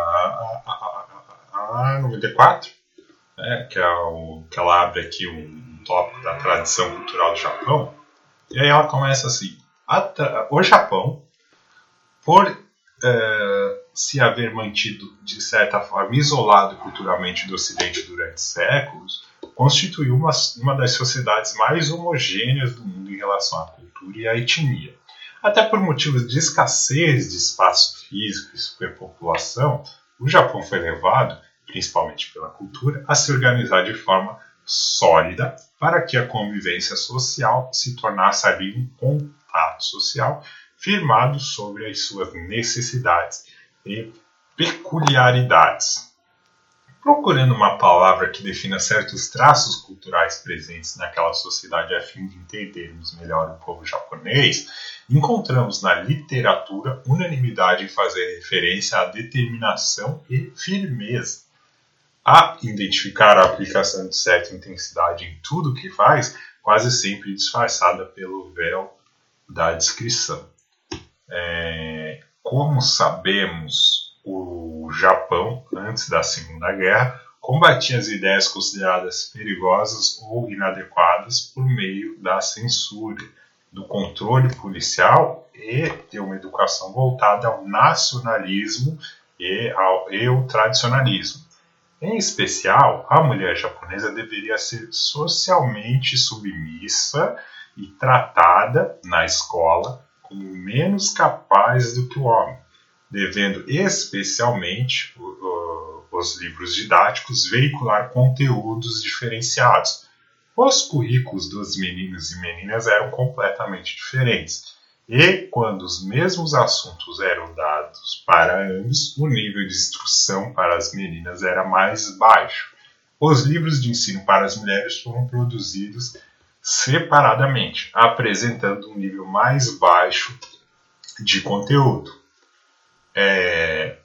94, né, que, é o, que ela abre aqui um tópico da tradição cultural do Japão. E aí ela começa assim: o Japão, por uh, se haver mantido de certa forma isolado culturalmente do Ocidente durante séculos, constituiu uma, uma das sociedades mais homogêneas do mundo em relação à cultura e à etnia. Até por motivos de escassez de espaço físico e superpopulação, o Japão foi levado, principalmente pela cultura, a se organizar de forma sólida para que a convivência social se tornasse ali um contato social firmado sobre as suas necessidades e peculiaridades. Procurando uma palavra que defina certos traços culturais presentes naquela sociedade a fim de entendermos melhor o povo japonês, encontramos na literatura unanimidade em fazer referência à determinação e firmeza. A identificar a aplicação de certa intensidade em tudo o que faz, quase sempre disfarçada pelo véu da descrição. É, como sabemos, o Japão, antes da Segunda Guerra, combatia as ideias consideradas perigosas ou inadequadas por meio da censura, do controle policial e de uma educação voltada ao nacionalismo e ao, e ao tradicionalismo. Em especial, a mulher japonesa deveria ser socialmente submissa e tratada na escola como menos capaz do que o homem, devendo especialmente os livros didáticos veicular conteúdos diferenciados. Os currículos dos meninos e meninas eram completamente diferentes, e quando os mesmos assuntos eram dados para ambos, o nível de instrução para as meninas era mais baixo. Os livros de ensino para as mulheres foram produzidos separadamente, apresentando um nível mais baixo de conteúdo. É,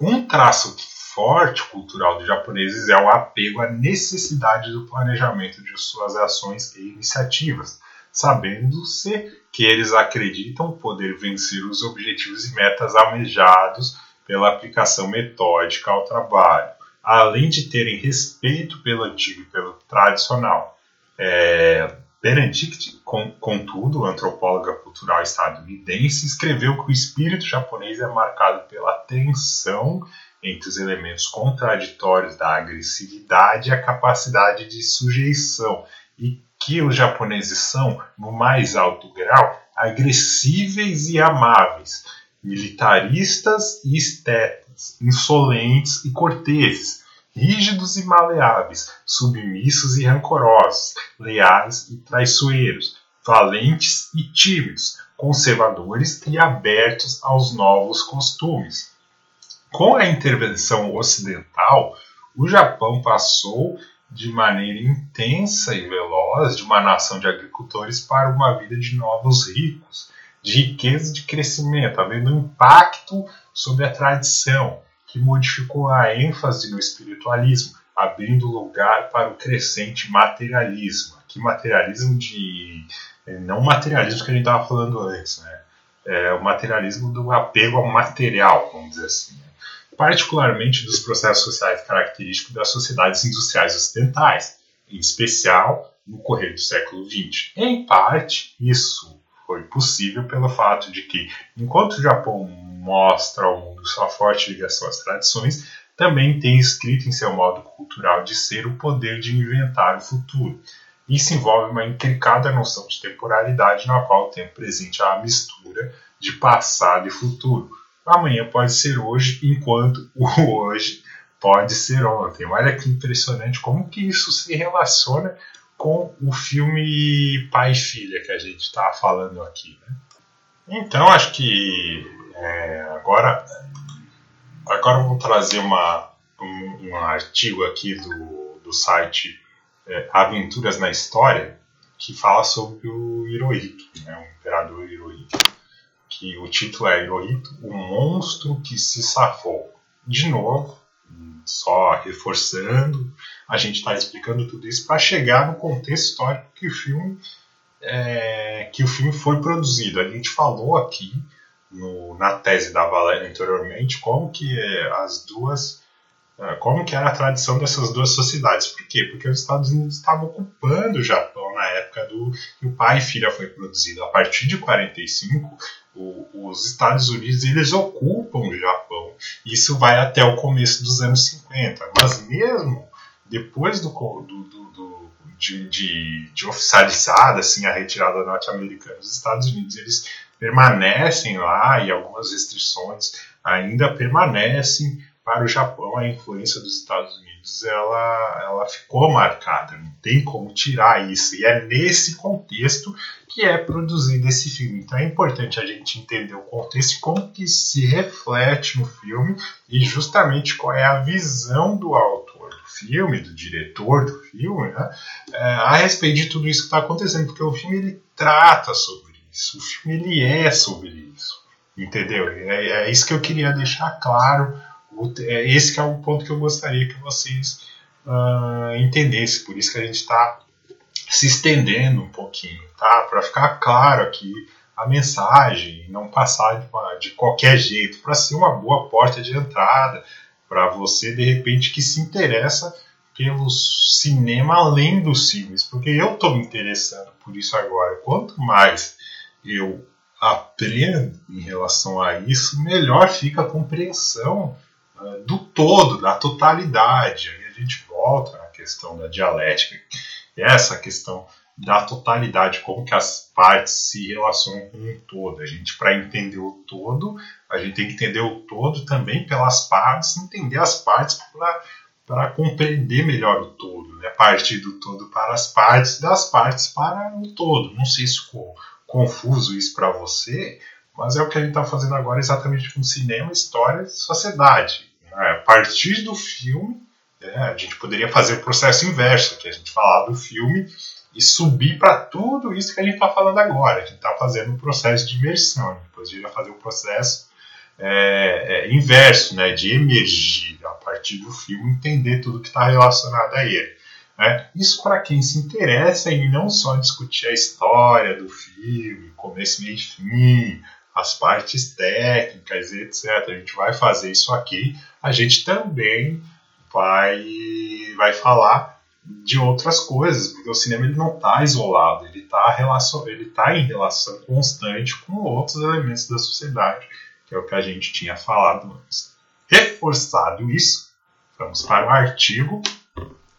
um traço forte cultural dos japoneses é o apego à necessidade do planejamento de suas ações e iniciativas, sabendo-se que eles acreditam poder vencer os objetivos e metas almejados pela aplicação metódica ao trabalho, além de terem respeito pelo antigo e pelo tradicional. É, Benedict, contudo, antropóloga cultural estadunidense, escreveu que o espírito japonês é marcado pela tensão entre os elementos contraditórios da agressividade e a capacidade de sujeição, e que os japoneses são, no mais alto grau, agressíveis e amáveis, militaristas e estetas, insolentes e corteses, rígidos e maleáveis, submissos e rancorosos, leais e traiçoeiros, valentes e tímidos, conservadores e abertos aos novos costumes. Com a intervenção ocidental, o Japão passou de maneira intensa e veloz de uma nação de agricultores para uma vida de novos ricos, de riqueza e de crescimento, havendo um impacto sobre a tradição, que modificou a ênfase no espiritualismo, abrindo lugar para o crescente materialismo. Aqui, materialismo de. É, não materialismo que a gente estava falando antes, né? É o materialismo do apego ao material, vamos dizer assim. Particularmente dos processos sociais característicos das sociedades industriais ocidentais, em especial no correr do século XX. Em parte, isso foi possível pelo fato de que, enquanto o Japão mostra ao mundo sua forte ligação às tradições, também tem escrito em seu modo cultural de ser o poder de inventar o futuro. Isso envolve uma intricada noção de temporalidade na qual o tempo presente é a mistura de passado e futuro. Amanhã pode ser hoje, enquanto o hoje pode ser ontem. Olha que impressionante como que isso se relaciona com o filme Pai e Filha que a gente está falando aqui. Né? Então, acho que é, agora, agora vou trazer uma, um, um artigo aqui do, do site é, Aventuras na História, que fala sobre o Hirohito, né, o imperador Hirohito. Que o título é Hirohito, o monstro que se safou. De novo, só reforçando, a gente está explicando tudo isso para chegar no contexto histórico que o filme é, que o filme foi produzido. A gente falou aqui no, na tese da Valéria anteriormente como que é, as duas é, como que era a tradição dessas duas sociedades. Por quê? Porque os Estados Unidos estavam ocupando o Japão na época do que o Pai e Filha foi produzido. A partir de 45, o, os Estados Unidos eles ocupam o Japão. Isso vai até o começo dos anos 50. Mas mesmo depois do, do, do, de, de, de, oficializada assim, a retirada norte-americana, os Estados Unidos eles permanecem lá e algumas restrições ainda permanecem para o Japão. A influência dos Estados Unidos ela, ela ficou marcada, não tem como tirar isso. E é nesse contexto que é produzido esse filme. Então é importante a gente entender o contexto como que se reflete no filme e justamente qual é a visão do autor filme, do diretor do filme, né, é, a respeito de tudo isso que está acontecendo, porque o filme ele trata sobre isso, o filme ele é sobre isso, entendeu? É, é isso que eu queria deixar claro, esse que é o ponto que eu gostaria que vocês uh, entendessem, por isso que a gente está se estendendo um pouquinho, tá? Para ficar claro aqui a mensagem, não passar de, uma, de qualquer jeito, para ser uma boa porta de entrada, para você de repente que se interessa pelo cinema além dos filmes, porque eu estou me interessando por isso agora. Quanto mais eu aprendo em relação a isso, melhor fica a compreensão do todo, da totalidade. Aí a gente volta à questão da dialética, essa questão da totalidade, como que as partes se relacionam com um todo. A gente, para entender o todo, a gente tem que entender o todo também pelas partes, entender as partes para compreender melhor o todo, né? partir do todo para as partes, das partes para o todo. Não sei se ficou confuso isso para você, mas é o que a gente está fazendo agora exatamente com cinema, história e sociedade. Né? A partir do filme, né, a gente poderia fazer o processo inverso, que a gente falar do filme e subir para tudo isso que a gente está falando agora. A gente está fazendo um processo de imersão. Depois a gente vai fazer o um processo é, é, inverso, né, de emergir a partir do filme, entender tudo que está relacionado a ele. Né? Isso para quem se interessa em não só discutir a história do filme, começo, meio e fim, as partes técnicas, etc. A gente vai fazer isso aqui. A gente também vai, vai falar de outras coisas, porque o cinema ele não está isolado, ele está tá em relação constante com outros elementos da sociedade, que é o que a gente tinha falado antes. Reforçado isso, vamos para o artigo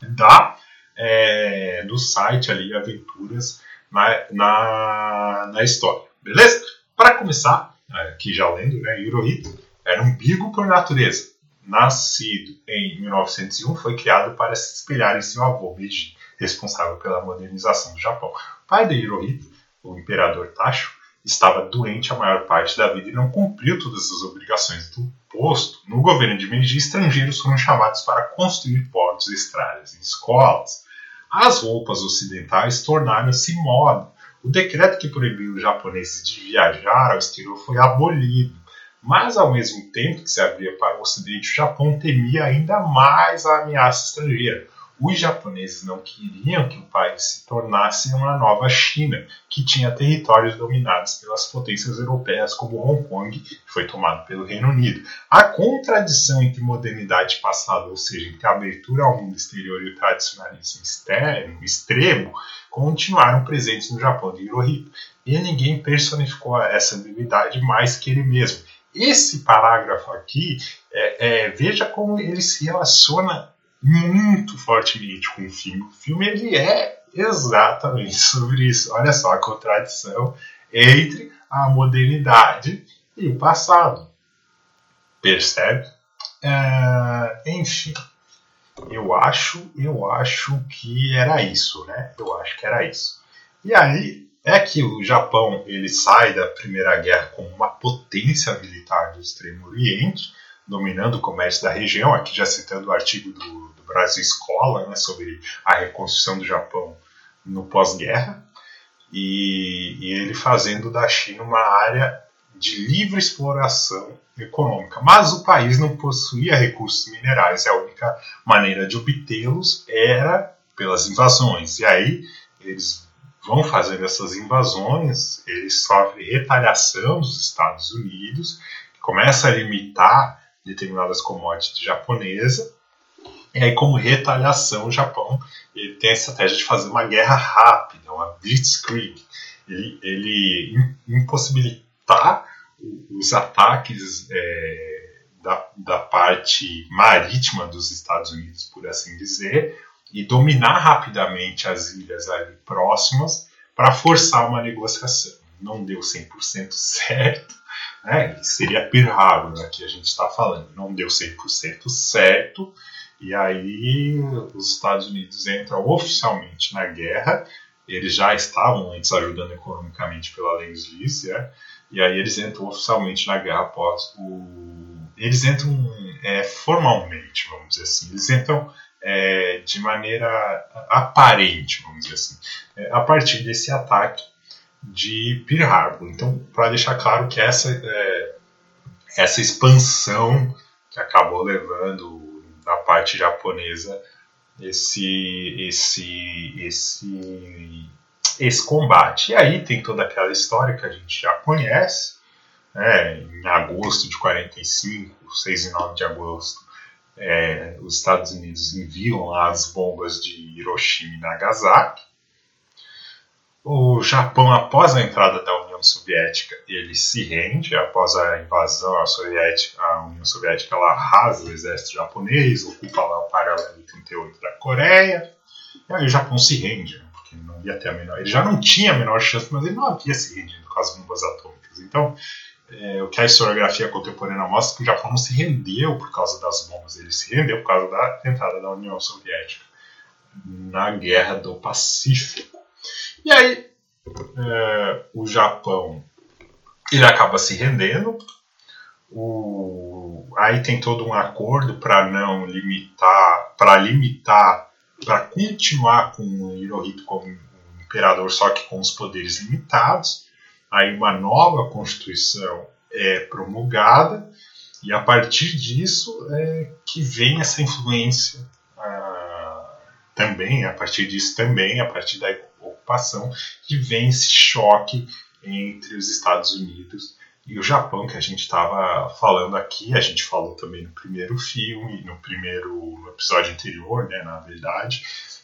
da, é, do site ali, Aventuras na, na, na História, beleza? Para começar, aqui já lendo, né, Hirohito era um bigo por natureza, nascido em 1901, foi criado para se espelhar em seu avô Meiji, responsável pela modernização do Japão. O pai de Hirohito, o imperador Taisho, estava doente a maior parte da vida e não cumpriu todas as obrigações do posto. No governo de Meiji, estrangeiros foram chamados para construir portos, estradas e escolas. As roupas ocidentais tornaram-se moda. O decreto que proibiu os japoneses de viajar ao exterior foi abolido mas, ao mesmo tempo que se abria para o Ocidente, o Japão temia ainda mais a ameaça estrangeira. Os japoneses não queriam que o país se tornasse uma nova China, que tinha territórios dominados pelas potências europeias, como Hong Kong, que foi tomado pelo Reino Unido. A contradição entre modernidade passado, ou seja, entre a abertura ao mundo exterior e o tradicionalismo externo, extremo, continuaram presentes no Japão de Hirohito. E ninguém personificou essa ambiguidade mais que ele mesmo esse parágrafo aqui, é, é, veja como ele se relaciona muito fortemente com o filme. O filme ele é exatamente sobre isso. Olha só a contradição entre a modernidade e o passado. Percebe? É, enfim, eu acho, eu acho que era isso, né? Eu acho que era isso. E aí é que o Japão ele sai da Primeira Guerra como uma potência militar do Extremo Oriente, dominando o comércio da região, aqui já citando o artigo do, do Brasil Escola né, sobre a reconstrução do Japão no pós-guerra, e, e ele fazendo da China uma área de livre exploração econômica. Mas o país não possuía recursos minerais, a única maneira de obtê-los era pelas invasões. E aí eles vão fazendo essas invasões, eles sofrem retaliação dos Estados Unidos, que começa a limitar determinadas commodities japonesas, e aí como retaliação o Japão ele tem a estratégia de fazer uma guerra rápida, uma blitzkrieg, ele, ele impossibilitar os ataques é, da, da parte marítima dos Estados Unidos, por assim dizer, e dominar rapidamente as ilhas ali próximas para forçar uma negociação. Não deu 100% <laughs> certo, né? seria Pearl Harbor que a gente está falando. Não deu 100% certo, e aí os Estados Unidos entram oficialmente na guerra. Eles já estavam antes ajudando economicamente pela Lends-Lease, né? e aí eles entram oficialmente na guerra após o... Eles entram é, formalmente, vamos dizer assim. Eles entram é, de maneira aparente, vamos dizer assim, é, a partir desse ataque de Pearl Harbor. Então, para deixar claro que essa, é, essa expansão que acabou levando da parte japonesa esse, esse, esse, esse combate. E aí tem toda aquela história que a gente já conhece, né? em agosto de 45, 6 e 9 de agosto, é, os Estados Unidos enviam as bombas de Hiroshima e Nagasaki. O Japão, após a entrada da União Soviética, ele se rende. Após a invasão, a, Soviética, a União Soviética ela arrasa o exército japonês, ocupa lá o paralelo 38 da Coreia. E aí o Japão se rende, né, porque não ia ter a menor. Ele já não tinha a menor chance, mas ele não havia se rendido com as bombas atômicas. Então, é, o que a historiografia contemporânea mostra é que o Japão não se rendeu por causa das bombas, ele se rendeu por causa da entrada da União Soviética na Guerra do Pacífico. E aí, é, o Japão ele acaba se rendendo. O, aí tem todo um acordo para não limitar, para limitar, para continuar com o Hirohito como imperador, só que com os poderes limitados aí uma nova Constituição é promulgada e a partir disso é que vem essa influência ah, também, a partir disso também, a partir da ocupação, que vem esse choque entre os Estados Unidos e o Japão, que a gente estava falando aqui, a gente falou também no primeiro filme, no primeiro no episódio anterior, né, na verdade,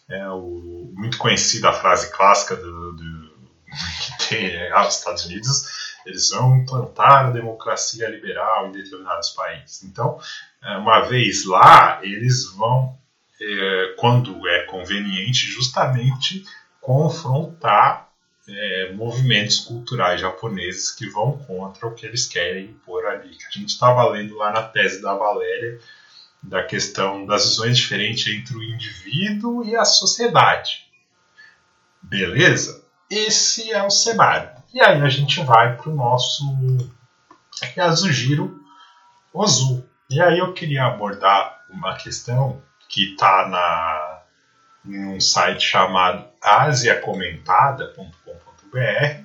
é o, muito conhecida a frase clássica do, do <laughs> que tem ah, os Estados Unidos, eles vão implantar a democracia liberal em determinados países. Então, é, uma vez lá, eles vão, é, quando é conveniente, justamente confrontar é, movimentos culturais japoneses que vão contra o que eles querem impor ali. A gente estava lendo lá na tese da Valéria da questão das visões diferentes entre o indivíduo e a sociedade. Beleza? Esse é o cenário. E aí a gente vai para o nosso Yasujiro Ozu. E aí eu queria abordar uma questão que está na em um site chamado asiacomentada.com.br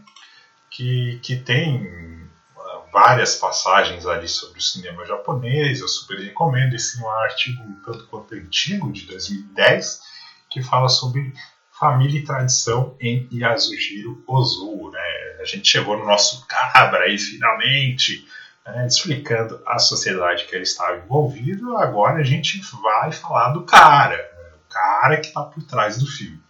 que, que tem ah, várias passagens ali sobre o cinema japonês. Eu super recomendo. Esse é um artigo um tanto quanto antigo, de 2010, que fala sobre família e tradição em Yasujiro Ozu. Né? A gente chegou no nosso cabra aí finalmente, né? explicando a sociedade que ele estava envolvido. Agora a gente vai falar do cara, cara que está por trás do filme.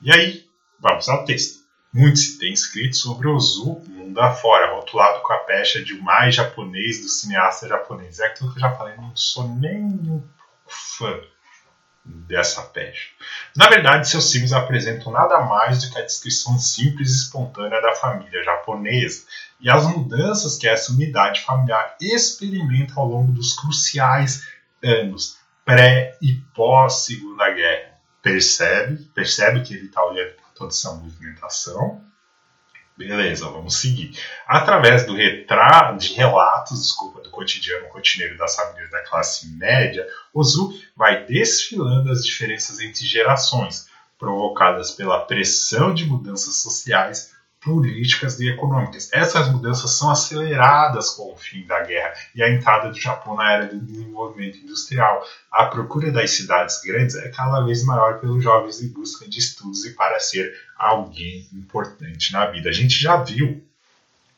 E aí, vamos ao texto. Muito se tem escrito sobre Ozu mundo afora, rotulado com a pecha de mais japonês do cineasta japonês. É aquilo que eu já falei, não sou nem um fã dessa pecha. Na verdade, seus filmes apresentam nada mais do que a descrição simples e espontânea da família japonesa e as mudanças que essa unidade familiar experimenta ao longo dos cruciais anos pré e pós Segunda Guerra. Percebe? Percebe que ele está olhando para toda essa movimentação Beleza, vamos seguir. Através do retrato, de relatos, desculpa, do cotidiano rotineiro das famílias da classe média, Ozu vai desfilando as diferenças entre gerações, provocadas pela pressão de mudanças sociais políticas e econômicas. Essas mudanças são aceleradas com o fim da guerra e a entrada do Japão na era do desenvolvimento industrial. A procura das cidades grandes é cada vez maior pelos jovens em busca de estudos e para ser alguém importante na vida. A gente já viu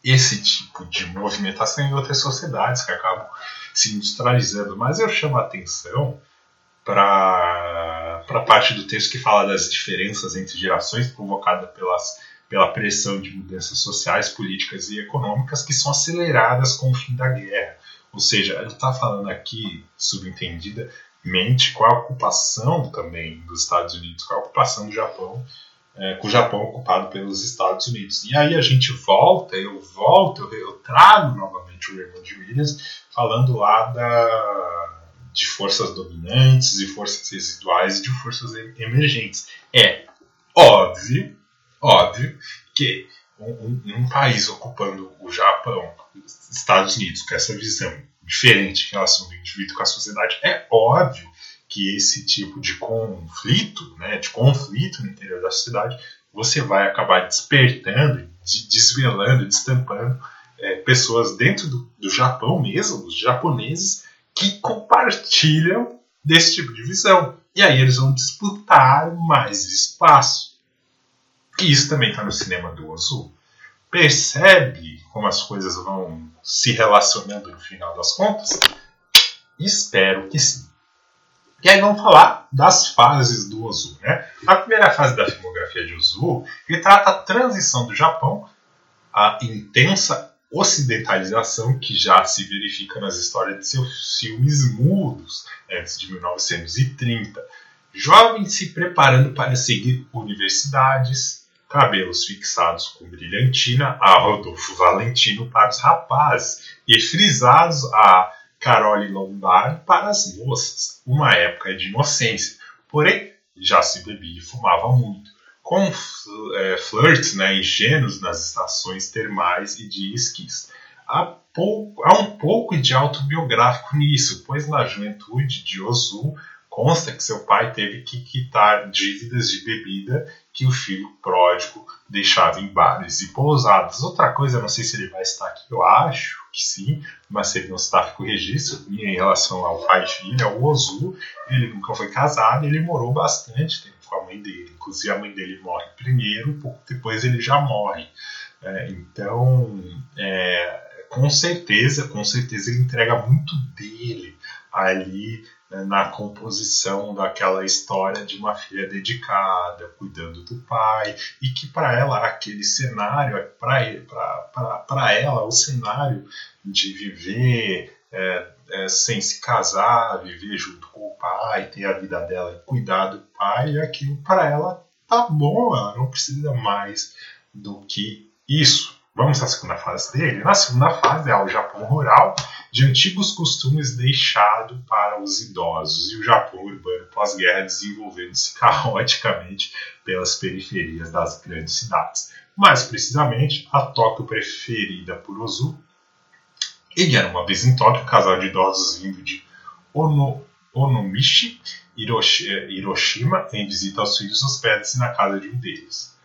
esse tipo de movimentação em outras sociedades que acabam se industrializando, mas eu chamo a atenção para a parte do texto que fala das diferenças entre gerações provocada pelas pela pressão de mudanças sociais, políticas e econômicas que são aceleradas com o fim da guerra. Ou seja, ele está falando aqui, subentendidamente, com a ocupação também dos Estados Unidos, com a ocupação do Japão, é, com o Japão ocupado pelos Estados Unidos. E aí a gente volta, eu volto, eu, eu trago novamente o Raymond Williams falando lá da, de forças dominantes e forças residuais e de forças emergentes. É óbvio Óbvio que um, um, um país ocupando o Japão, Estados Unidos, com essa visão diferente em relação do indivíduo com a sociedade, é óbvio que esse tipo de conflito, né, de conflito no interior da cidade, você vai acabar despertando, desvelando, destampando é, pessoas dentro do, do Japão mesmo, os japoneses, que compartilham desse tipo de visão. E aí eles vão disputar mais espaço. E isso também está no cinema do Ozu. Percebe como as coisas vão se relacionando no final das contas? Espero que sim. E aí vamos falar das fases do Ozu. Né? A primeira fase da filmografia de Ozu retrata a transição do Japão à intensa ocidentalização que já se verifica nas histórias de seus filmes mudos antes de 1930. Jovens se preparando para seguir universidades, cabelos fixados com brilhantina a Rodolfo Valentino para os rapazes e frisados a Carole Lombardi para as moças, uma época de inocência. Porém, já se bebia e fumava muito, com é, flirts né, ingênuos nas estações termais e de esquis. Há, pouco, há um pouco de autobiográfico nisso, pois na juventude de Ozu consta que seu pai teve que quitar dívidas de bebida que o filho pródigo deixava em bares e pousadas. Outra coisa, não sei se ele vai estar aqui, eu acho que sim, mas se ele não está, fica o registro em relação ao pai e filha, o Ozu, ele nunca foi casado, ele morou bastante tempo com a mãe dele. Inclusive a mãe dele morre primeiro, pouco depois ele já morre. É, então, é, com certeza, com certeza ele entrega muito dele ali né, na composição daquela história de uma filha dedicada, cuidando do pai, e que para ela aquele cenário, para ela o cenário de viver é, é, sem se casar, viver junto com o pai, ter a vida dela e cuidar do pai, aquilo para ela tá bom, ela não precisa mais do que isso. Vamos à segunda fase dele? Na segunda fase é o Japão rural, de antigos costumes deixado para os idosos, e o Japão urbano pós-guerra desenvolvendo-se caoticamente pelas periferias das grandes cidades. Mais precisamente, a Tóquio preferida por Ozu. Ele era uma vez em Tóquio, um casal de idosos vindo de ono, Onomichi, Hiroshima, em visita aos filhos hospedes na casa de um deles.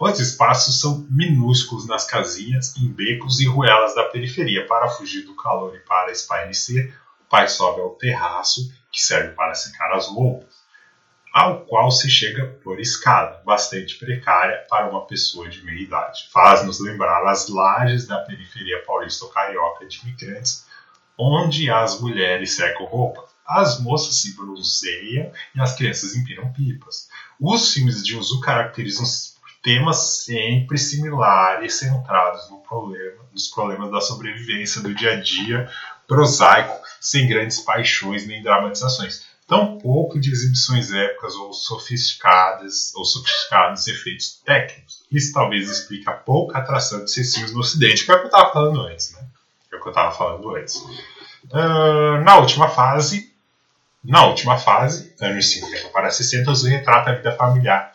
Os espaços são minúsculos nas casinhas, em becos e ruelas da periferia. Para fugir do calor e para espairecer, o pai sobe ao terraço, que serve para secar as roupas, ao qual se chega por escada, bastante precária para uma pessoa de meia idade. Faz-nos lembrar as lajes da periferia paulista ou carioca de imigrantes, onde as mulheres secam roupas as moças se bronzeiam e as crianças empinam pipas. Os filmes de Ozu caracterizam temas sempre similares, centrados no problema, nos problemas da sobrevivência do dia a dia prosaico, sem grandes paixões nem dramatizações. Tampouco de exibições épicas ou sofisticadas ou sofisticados efeitos técnicos. Isso talvez explique a pouca atração de filmes no Ocidente, que é o que eu estava falando antes, né? É o que eu estava falando antes. Uh, na última fase, na última fase, anos 50 para 60, o retrata a vida familiar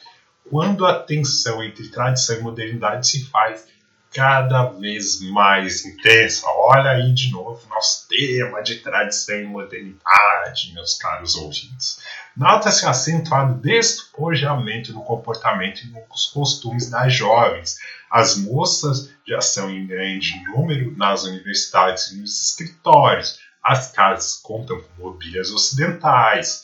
quando a tensão entre tradição e modernidade se faz cada vez mais intensa. Olha aí de novo nosso tema de tradição e modernidade, meus caros ouvintes. Nota-se acentuado despojamento no comportamento e nos costumes das jovens. As moças já são em grande número nas universidades e nos escritórios. As casas contam com mobílias ocidentais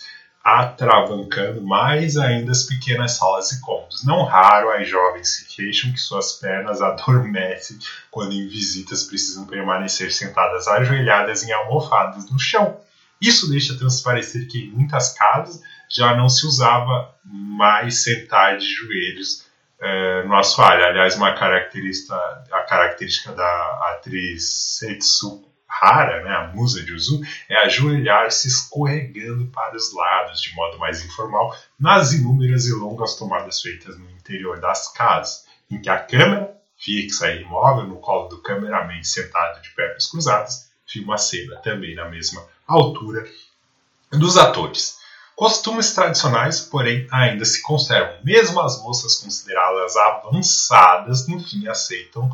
atravancando mais ainda as pequenas salas e cômodos. Não raro as jovens se queixam que suas pernas <laughs> adormecem quando em visitas precisam permanecer sentadas ajoelhadas em almofadas no chão. Isso deixa transparecer que em muitas casas já não se usava mais sentar de joelhos uh, no assoalho. Aliás, uma característica, a característica da atriz Setsuko rara, né, a musa de Uzu, é ajoelhar-se escorregando para os lados, de modo mais informal, nas inúmeras e longas tomadas feitas no interior das casas, em que a câmera, fixa e imóvel no colo do cameraman sentado de pernas cruzadas, filma a cena também na mesma altura dos atores. Costumes tradicionais, porém, ainda se conservam. Mesmo as moças consideradas avançadas, no fim aceitam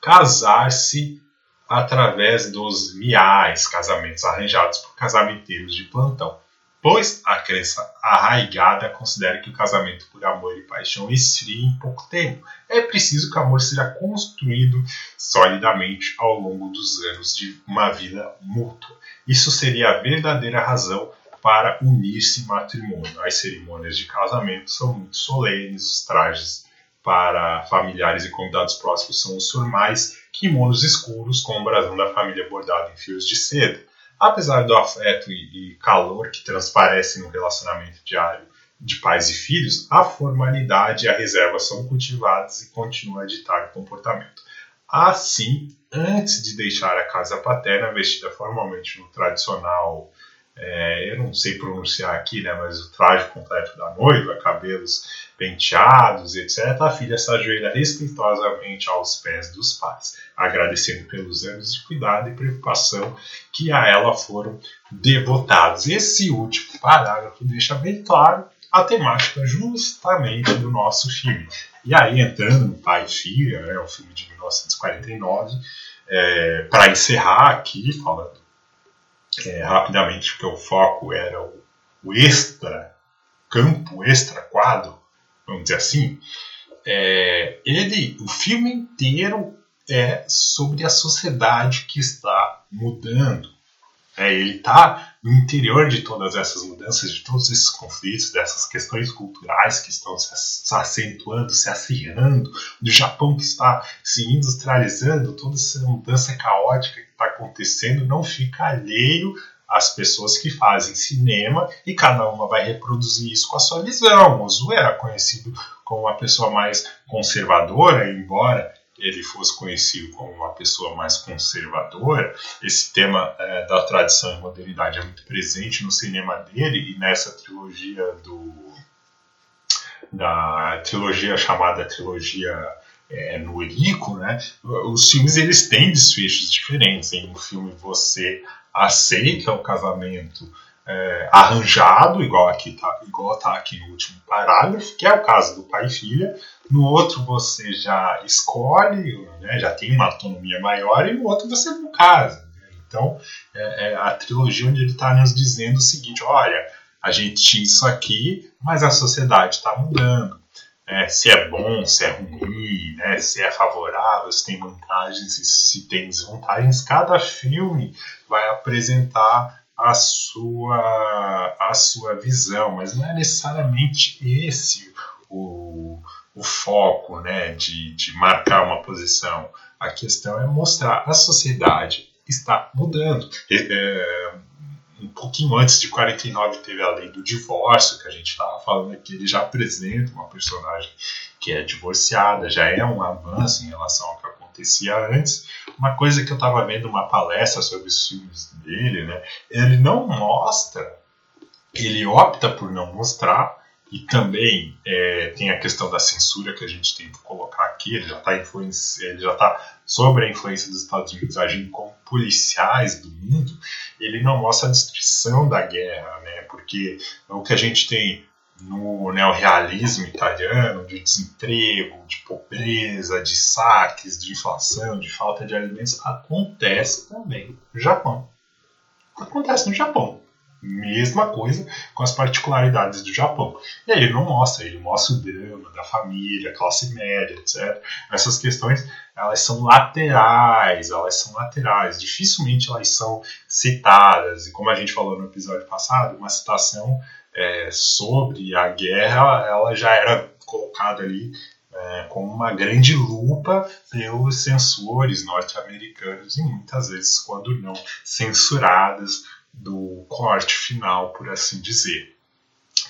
casar-se através dos miais, casamentos arranjados por casamenteiros de plantão. pois a crença arraigada considera que o casamento por amor e paixão esfria em pouco tempo. É preciso que o amor seja construído solidamente ao longo dos anos de uma vida mútua. Isso seria a verdadeira razão para unir-se matrimônio. As cerimônias de casamento são muito solenes, os trajes para familiares e convidados próximos são os formais, kimonos escuros com o brasão da família bordado em fios de seda. Apesar do afeto e calor que transparece no relacionamento diário de pais e filhos, a formalidade e a reserva são cultivadas e continuam a ditar o comportamento. Assim, antes de deixar a casa paterna vestida formalmente no tradicional, é, eu não sei pronunciar aqui, né, mas o traje completo da noiva, cabelos penteados, etc., a filha se ajoelha respeitosamente aos pés dos pais, agradecendo pelos anos de cuidado e preocupação que a ela foram devotados. Esse último parágrafo deixa bem claro a temática justamente do nosso filme. E aí, entrando no Pai e Filha, né, o filme de 1949, é, para encerrar aqui, falando é, rapidamente, porque o foco era o, o extra campo, extra quadro, vamos dizer assim, é, ele, o filme inteiro é sobre a sociedade que está mudando. É, ele está no interior de todas essas mudanças, de todos esses conflitos, dessas questões culturais que estão se, acentuando, se acirrando, do Japão que está se industrializando, toda essa mudança caótica que está acontecendo não fica alheio as pessoas que fazem cinema e cada uma vai reproduzir isso com a sua visão. O Zu era conhecido como uma pessoa mais conservadora, embora ele fosse conhecido como uma pessoa mais conservadora. Esse tema é, da tradição e modernidade é muito presente no cinema dele e nessa trilogia do da trilogia chamada trilogia é, Noriko, né? Os filmes eles têm desfechos diferentes. Em um filme você aceita o casamento é, arranjado, igual aqui tá, igual tá aqui no último parágrafo, que é o caso do pai e filha. No outro você já escolhe, né, já tem uma autonomia maior, e no outro você não casa. Né? Então, é, é, a trilogia onde ele está nos dizendo o seguinte: olha, a gente tinha isso aqui, mas a sociedade está mudando. É, se é bom, se é ruim, né, se é favorável, se tem vantagens, se tem desvantagens. Cada filme vai apresentar a sua, a sua visão, mas não é necessariamente esse o, o foco né, de, de marcar uma posição. A questão é mostrar a sociedade está mudando. É, um pouquinho antes de 49 teve a lei do divórcio, que a gente estava falando aqui, ele já apresenta uma personagem que é divorciada, já é um avanço em relação ao que acontecia antes. Uma coisa que eu estava vendo uma palestra sobre os filmes dele, né? Ele não mostra, ele opta por não mostrar, e também é, tem a questão da censura que a gente tem que colocar aqui. Ele já está ele já tá sobre a influência dos Estados Unidos agindo como policiais do mundo. Ele não mostra a destruição da guerra, né? Porque o que a gente tem no neorrealismo italiano, de desemprego, de pobreza, de saques, de inflação, de falta de alimentos, acontece também no Japão. Acontece no Japão. Mesma coisa com as particularidades do Japão. E aí ele não mostra, ele mostra o drama da família, classe média, etc. Essas questões, elas são laterais, elas são laterais. Dificilmente elas são citadas. E como a gente falou no episódio passado, uma citação é, sobre a guerra, ela já era colocada ali é, uma grande lupa pelos censores norte-americanos e muitas vezes, quando não censuradas, do corte final, por assim dizer.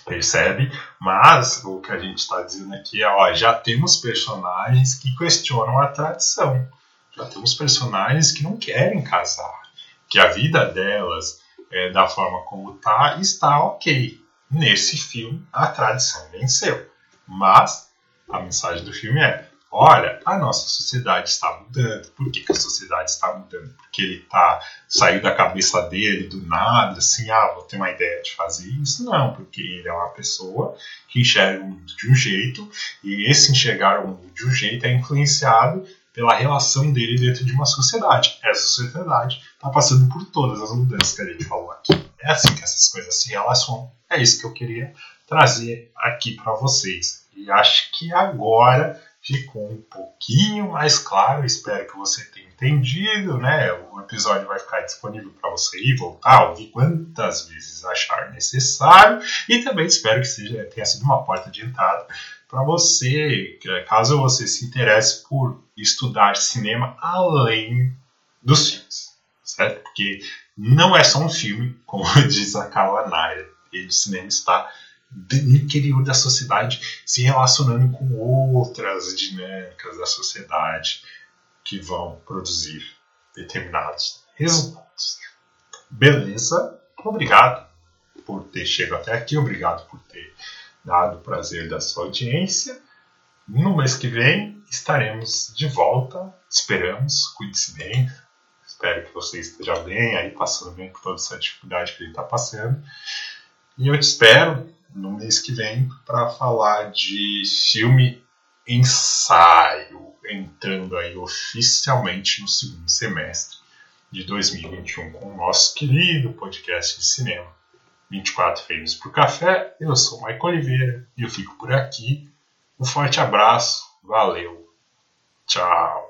Percebe? Mas o que a gente está dizendo aqui é: ó, já temos personagens que questionam a tradição, já temos personagens que não querem casar, que a vida delas, é, da forma como está, está ok nesse filme a tradição venceu. Mas a mensagem do filme é: olha, a nossa sociedade está mudando. Por que, que a sociedade está mudando? Porque ele está saindo da cabeça dele do nada, assim, ah, vou ter uma ideia de fazer isso? Não, porque ele é uma pessoa que enxerga o mundo de um jeito, e esse enxergar o mundo de um jeito é influenciado pela relação dele dentro de uma sociedade. Essa sociedade está passando por todas as mudanças que a gente falou aqui. É assim que essas coisas se relacionam. É isso que eu queria trazer aqui para vocês. E acho que agora ficou um pouquinho mais claro. Espero que você tenha entendido, né? O episódio vai ficar disponível para você ir voltar, ouvir quantas vezes achar necessário. E também espero que seja, tenha sido uma porta de entrada para você, caso você se interesse por estudar cinema além dos filmes, certo? Porque não é só um filme, como <laughs> diz a Carla Nair. O cinema está no interior da sociedade se relacionando com outras dinâmicas da sociedade que vão produzir determinados resultados. Beleza? Obrigado por ter chegado até aqui, obrigado por ter dado o prazer da sua audiência. No mês que vem estaremos de volta, esperamos, cuide-se bem, espero que você esteja bem, aí passando bem por toda essa dificuldade que ele está passando. E eu te espero no mês que vem para falar de filme ensaio, entrando aí oficialmente no segundo semestre de 2021 com o nosso querido podcast de cinema 24 Frames por Café. Eu sou Maico Oliveira e eu fico por aqui. Um forte abraço, valeu, tchau.